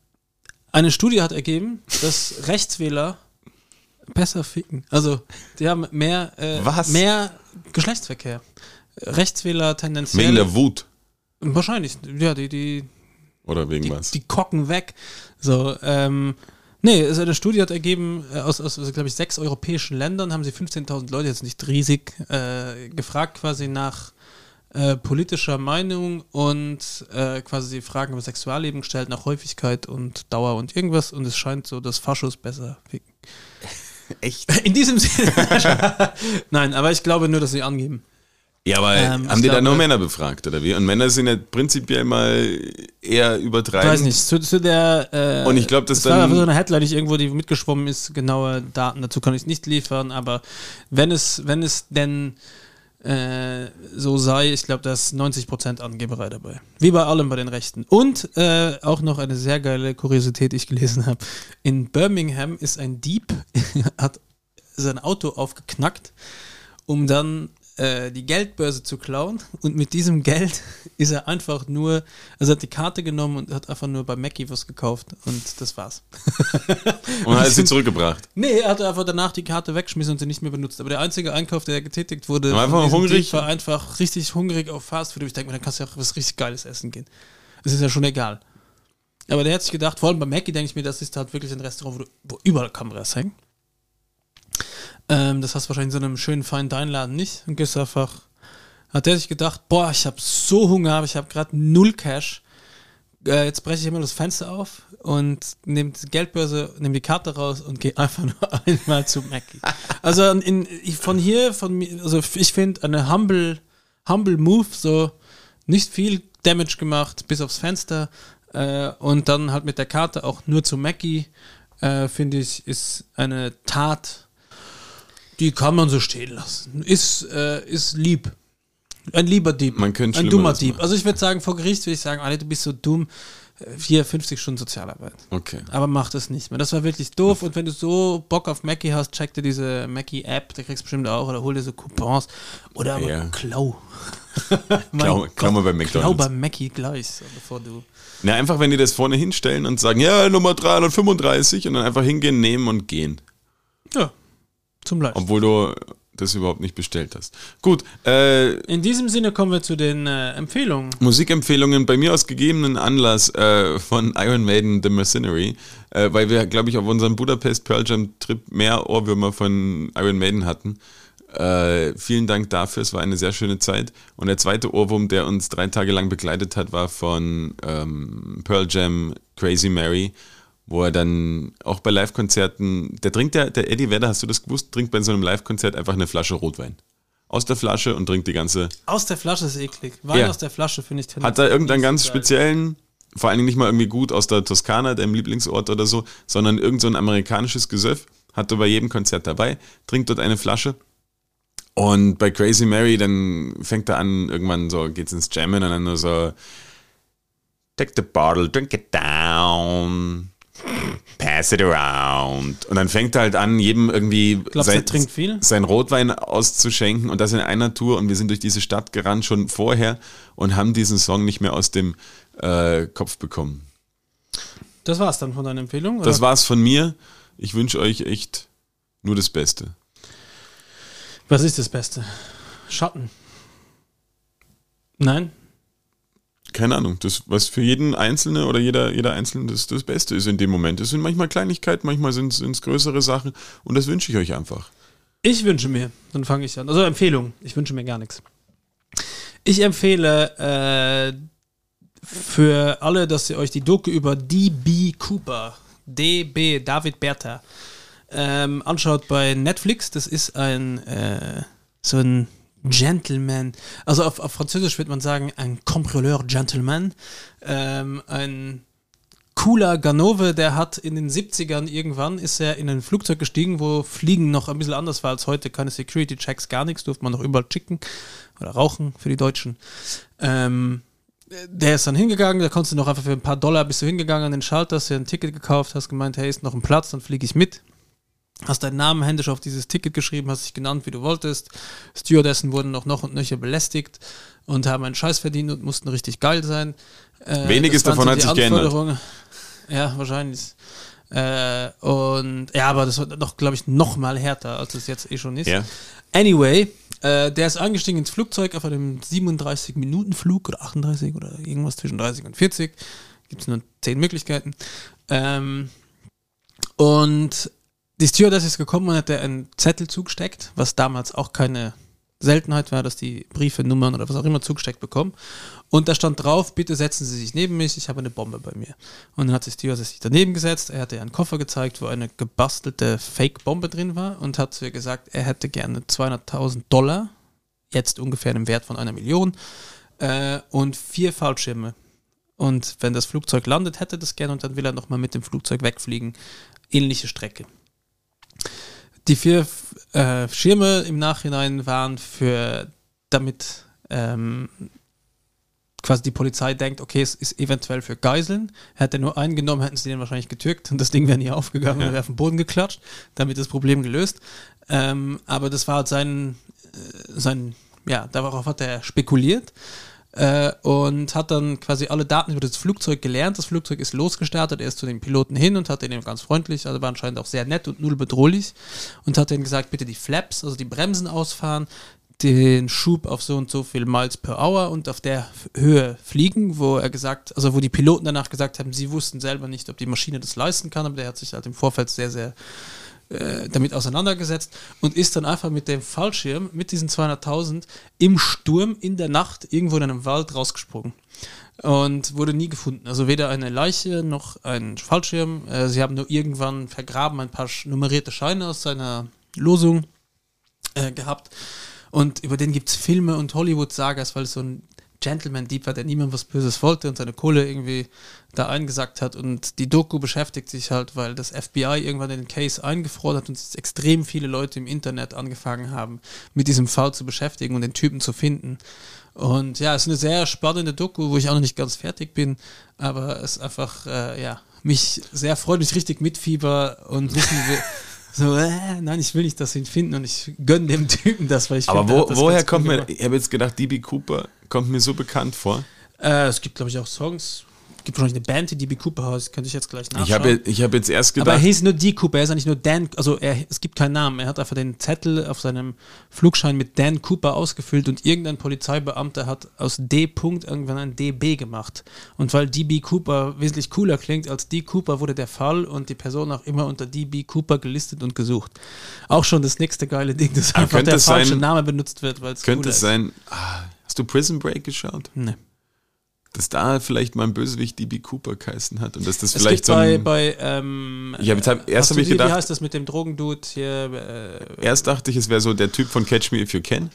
eine Studie hat ergeben, dass Rechtswähler besser ficken. Also, die haben mehr, äh, mehr Geschlechtsverkehr. Rechtswähler tendenziell. Wegen der Wut. Wahrscheinlich, ja, die, die, Oder wegen die, was? die kocken weg. So, ähm, nee, also eine Studie hat ergeben, äh, aus, aus also, glaube ich, sechs europäischen Ländern haben sie 15.000 Leute, jetzt nicht riesig, äh, gefragt quasi nach äh, politischer Meinung und äh, quasi Fragen über Sexualleben gestellt, nach Häufigkeit und Dauer und irgendwas und es scheint so, dass Faschos besser ficken. Echt? In diesem Sinne. Nein, aber ich glaube nur, dass sie angeben. Ja, aber Ähm, haben ich die da glaube- nur Männer befragt, oder wie? Und Männer sind ja prinzipiell mal eher Ich übertreiben. weiß nicht, zu, zu der. Äh, Und ich glaub, dass war dann- einfach so eine Headline, die irgendwo die mitgeschwommen ist. Genaue Daten dazu kann ich nicht liefern, aber wenn es, wenn es denn äh, so sei, ich glaube, da ist 90% Angeberei dabei. Wie bei allem bei den Rechten. Und äh, auch noch eine sehr geile Kuriosität, die ich gelesen habe. In Birmingham ist ein Dieb, hat sein Auto aufgeknackt, um dann äh, die Geldbörse zu klauen. Und mit diesem Geld ist er einfach nur, also hat die Karte genommen und hat einfach nur bei Mackie was gekauft. Und das war's. und hat sie zurückgebracht. Nee, er hat einfach danach die Karte weggeschmissen und sie nicht mehr benutzt. Aber der einzige Einkauf, der getätigt wurde, Aber einfach hungrig? War einfach richtig hungrig auf Fastfood. Ich denke mir, dann kannst du ja auch was richtig Geiles essen gehen. Das ist ja schon egal. Aber der hat sich gedacht, vor allem bei Mackie denke ich mir, das ist halt wirklich ein Restaurant, wo, du, wo überall Kameras hängen. Ähm, das hast du wahrscheinlich in so einem schönen feinen Deinladen nicht. Und gehst einfach, hat der sich gedacht, boah, ich habe so Hunger, aber ich habe gerade null Cash. Äh, jetzt breche ich immer das Fenster auf und nehme die Geldbörse, nehme die Karte raus und gehe einfach nur einmal zu Mackie. Also in, von hier, von mir, also ich finde eine humble, humble Move, so nicht viel Damage gemacht, bis aufs Fenster äh, und dann halt mit der Karte auch nur zu Mackie, äh, finde ich, ist eine Tat, die kann man so stehen lassen. Ist, äh, ist lieb. Ein lieber Dieb. Man könnte Ein dummer Dieb. machen. Also ich würde sagen, vor Gericht würde ich sagen, Alter, du bist so dumm. Äh, Hier 50 Stunden Sozialarbeit. Okay. Aber mach das nicht mehr. Das war wirklich doof. Und wenn du so Bock auf Mackie hast, check dir diese Mackie-App, da kriegst du bestimmt auch, oder hol dir so Coupons. Oder aber Ja. klau. Klau- klau mal bei Klau McDonald's. bei Mackie gleich, bevor du. Na, einfach, wenn die das vorne hinstellen und sagen, ja, Nummer 335 und dann einfach hingehen, nehmen und gehen. Ja, zum Beispiel. Obwohl du das überhaupt nicht bestellt hast. Gut, äh, In diesem Sinne kommen wir zu den äh, Empfehlungen. Musikempfehlungen bei mir aus gegebenen Anlass äh, von Iron Maiden The Mercenary, äh, weil wir, glaube ich, auf unserem Budapest Pearl Jam Trip mehr Ohrwürmer von Iron Maiden hatten. Äh, vielen Dank dafür, es war eine sehr schöne Zeit. Und der zweite Ohrwurm, der uns drei Tage lang begleitet hat, war von ähm, Pearl Jam Crazy Mary, wo er dann auch bei Live-Konzerten, der trinkt ja, der Eddie Vedder, hast du das gewusst, trinkt bei so einem Live-Konzert einfach eine Flasche Rotwein. Aus der Flasche und trinkt die ganze Aus der Flasche ist eklig. Wein Ja. aus der Flasche finde ich hat er irgendeinen ganz geil. speziellen, vor allen Dingen nicht mal irgendwie gut aus der Toskana, deinem Lieblingsort oder so, sondern irgend so ein amerikanisches Gesöff, hat er bei jedem Konzert dabei, trinkt dort eine Flasche. Und bei Crazy Mary, dann fängt er an, irgendwann so, geht's ins Jammen und dann nur so, take the bottle, drink it down, pass it around. Und dann fängt er halt an, jedem irgendwie Glaubst er trinkt viel? sein Rotwein auszuschenken und das in einer Tour und wir sind durch diese Stadt gerannt schon vorher und haben diesen Song nicht mehr aus dem äh, Kopf bekommen. Das war's dann von deiner Empfehlung? Das oder? war's von mir. Ich wünsche euch echt nur das Beste. Was ist das Beste? Schatten. Nein? Keine Ahnung, das, was für jeden Einzelne oder jeder, jeder Einzelne das, das Beste ist in dem Moment. Es sind manchmal Kleinigkeiten, manchmal sind es größere Sachen und das wünsche ich euch einfach. Ich wünsche mir, dann fange ich an. Also Empfehlung, ich wünsche mir gar nichts. Ich empfehle äh, für alle, dass ihr euch die Doku über DB Cooper, DB David Bertha, ähm, anschaut bei Netflix. Das ist ein äh, so ein Gentleman, also auf, auf Französisch würde man sagen, ein Contrôleur Gentleman, ähm, ein cooler Ganove, der hat in den 70ern irgendwann ist er in ein Flugzeug gestiegen, wo Fliegen noch ein bisschen anders war als heute, keine Security-Checks, gar nichts, durfte man noch überall chicken oder rauchen für die Deutschen. Ähm, der ist dann hingegangen, da konntest du noch einfach für ein paar Dollar bist du hingegangen an den Schalter, hast dir ein Ticket gekauft, hast gemeint, hey, ist noch ein Platz, dann fliege ich mit. Hast deinen Namen händisch auf dieses Ticket geschrieben, hast dich genannt, wie du wolltest. Stewardessen wurden noch noch und nöcher belästigt und haben einen Scheiß verdient und mussten richtig geil sein. Äh, Weniges davon hat sich geändert. Ja, wahrscheinlich. Äh, und ja, aber das war noch, glaube ich, noch mal härter, als es jetzt eh schon ist. Ja. Anyway, äh, der ist eingestiegen ins Flugzeug auf einem 37-Minuten-Flug oder 38 oder irgendwas zwischen 30 und 40. Gibt es nur 10 Möglichkeiten. Ähm, und die Stewardess ist gekommen und hat der einen Zettel zugesteckt, was damals auch keine Seltenheit war, dass die Briefe, Nummern oder was auch immer zugesteckt bekommen. Und da stand drauf, bitte setzen Sie sich neben mich, ich habe eine Bombe bei mir. Und dann hat die Stewardess sich daneben gesetzt, er hatte ihr einen Koffer gezeigt, wo eine gebastelte Fake-Bombe drin war und hat zu ihr gesagt, er hätte gerne 200.000 Dollar jetzt ungefähr einem Wert von einer Million äh, und vier Fallschirme. Und wenn das Flugzeug landet, hätte das gerne und dann will er nochmal mit dem Flugzeug wegfliegen. Ähnliche Strecke. Die vier äh, Schirme im Nachhinein waren für, damit ähm, quasi die Polizei denkt, okay, es ist eventuell für Geiseln. Hätte er nur einen genommen, hätten sie den wahrscheinlich getürkt und das Ding wäre nie aufgegangen ja. und wäre auf den Boden geklatscht, damit das Problem gelöst. Ähm, aber das war halt sein, äh, sein, ja, darauf hat er spekuliert äh, und hat dann quasi alle Daten über das Flugzeug gelernt. Das Flugzeug ist losgestartet, er ist zu den Piloten hin und hat ihnen ganz freundlich, also war anscheinend auch sehr nett und null bedrohlich und hat ihnen gesagt, bitte die Flaps, also die Bremsen ausfahren, den Schub auf so und so viel Miles per Hour und auf der Höhe fliegen, wo er gesagt, also wo die Piloten danach gesagt haben, sie wussten selber nicht, ob die Maschine das leisten kann, aber der hat sich halt im Vorfeld sehr, sehr äh, damit auseinandergesetzt und ist dann einfach mit dem Fallschirm, mit diesen 200.000 im Sturm in der Nacht irgendwo in einem Wald rausgesprungen und wurde nie gefunden. Also weder eine Leiche noch ein Fallschirm. Äh, sie haben nur irgendwann vergraben ein paar nummerierte Scheine aus seiner Losung äh, gehabt. Und über den gibt es Filme und Hollywood-Sagas, weil es so ein Gentleman-Dieb war, der niemand was Böses wollte und seine Kohle irgendwie da eingesackt hat. Und die Doku beschäftigt sich halt, weil das FBI irgendwann den Case eingefroren hat und sich extrem viele Leute im Internet angefangen haben, mit diesem Fall zu beschäftigen und den Typen zu finden. Und ja, es ist eine sehr spannende Doku, wo ich auch noch nicht ganz fertig bin, aber es einfach, äh, ja, mich sehr freut, mich richtig mitfieber und wissen will. So, äh, nein, ich will nicht, dass sie ihn finden und ich gönne dem Typen das, weil ich Aber wo, woher kommt mir, ich habe jetzt gedacht, DB Cooper kommt mir so bekannt vor. Äh, es gibt, glaube ich, auch Songs gibt wahrscheinlich eine Band, die DB Cooper heißt, könnte ich jetzt gleich nachschauen. Ich habe ich hab jetzt erst gedacht. Aber er hieß nur D. Cooper, er ist eigentlich nur Dan, also er, es gibt keinen Namen. Er hat einfach den Zettel auf seinem Flugschein mit Dan Cooper ausgefüllt und irgendein Polizeibeamter hat aus D. Punkt irgendwann ein DB gemacht. Und weil DB Cooper wesentlich cooler klingt als D. Cooper, wurde der Fall und die Person auch immer unter DB Cooper gelistet und gesucht. Auch schon das nächste geile Ding, dass einfach der falsche sein, Name benutzt wird, weil es Könnte es sein, ah, hast du Prison Break geschaut? Nee dass da vielleicht mal ein Bösewicht DB Cooper geheißen hat und dass das es vielleicht gibt so bei, bei ähm, ich hab, hab, erst habe ich gedacht, wie heißt das mit dem Drogendude hier? Äh, erst dachte ich, es wäre so der Typ von Catch Me If You Can.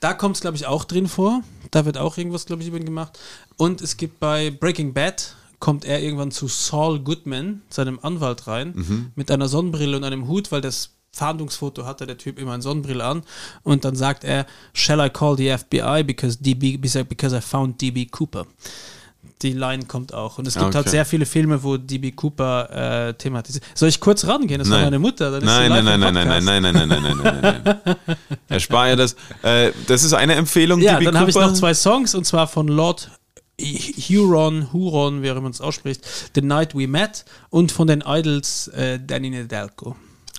Da kommt es glaube ich auch drin vor. Da wird auch irgendwas glaube ich über ihn gemacht. Und es gibt bei Breaking Bad kommt er irgendwann zu Saul Goodman, seinem Anwalt rein, mhm. mit einer Sonnenbrille und einem Hut, weil das Fahndungsfoto hatte der Typ immer eine Sonnenbrille an und dann sagt er, shall I call the FBI because DB because I found DB Cooper. Die Line kommt auch. Und es gibt halt okay. halt sehr viele Filme, wo DB Cooper äh, thematisiert. Soll ich kurz rangehen? Das nein. war meine Mutter. Nein nein nein, nein, nein, nein, nein, nein, nein, nein, nein, nein, nein, nein. Erspare ja das. Äh, das ist eine Empfehlung. Ja, DB dann habe ich noch zwei Songs und zwar von Lord Huron, Huron, wie man es ausspricht, The Night We Met und von den Idols äh, Danny Nedelko.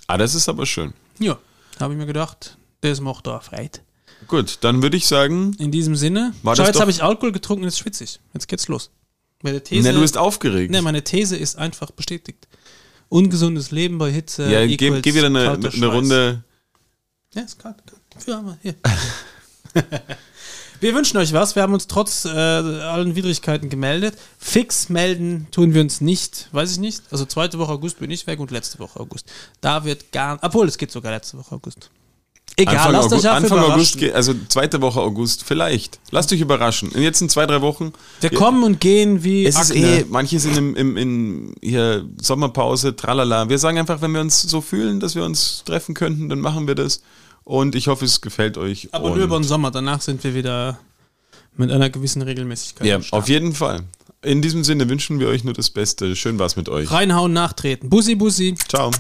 Ah, das ist aber schön. Ja, habe ich mir gedacht, das macht da Freude. Gut, dann würde ich sagen. In diesem Sinne. War Schau, jetzt habe ich Alkohol getrunken jetzt schwitze ich. Jetzt geht's los. Meine These, ne, du bist aufgeregt. Ne, meine These ist einfach bestätigt. Ungesundes Leben bei Hitze. Ja, geh, geh wieder eine, eine Runde. Ja, ist kalt. Für einmal. Hier. Wir wünschen euch was. Wir haben uns trotz äh, allen Widrigkeiten gemeldet. Fix melden tun wir uns nicht. Weiß ich nicht. Also zweite Woche August bin ich weg und letzte Woche August. Da wird gar. Obwohl, es geht sogar letzte Woche August. Egal, Anfang lasst August, euch Anfang August, also zweite Woche August, vielleicht. Lasst euch überraschen. Und jetzt in zwei, drei Wochen. Wir, wir kommen und gehen wie. Es Akne. ist eh, manche sind im, im, in hier Sommerpause, tralala. Wir sagen einfach, wenn wir uns so fühlen, dass wir uns treffen könnten, dann machen wir das. Und ich hoffe, es gefällt euch. Aber nur über den Sommer. Danach sind wir wieder mit einer gewissen Regelmäßigkeit. Ja, auf jeden Fall. In diesem Sinne wünschen wir euch nur das Beste. Schön war's mit euch. Reinhauen, nachtreten. Bussi, Bussi. Ciao.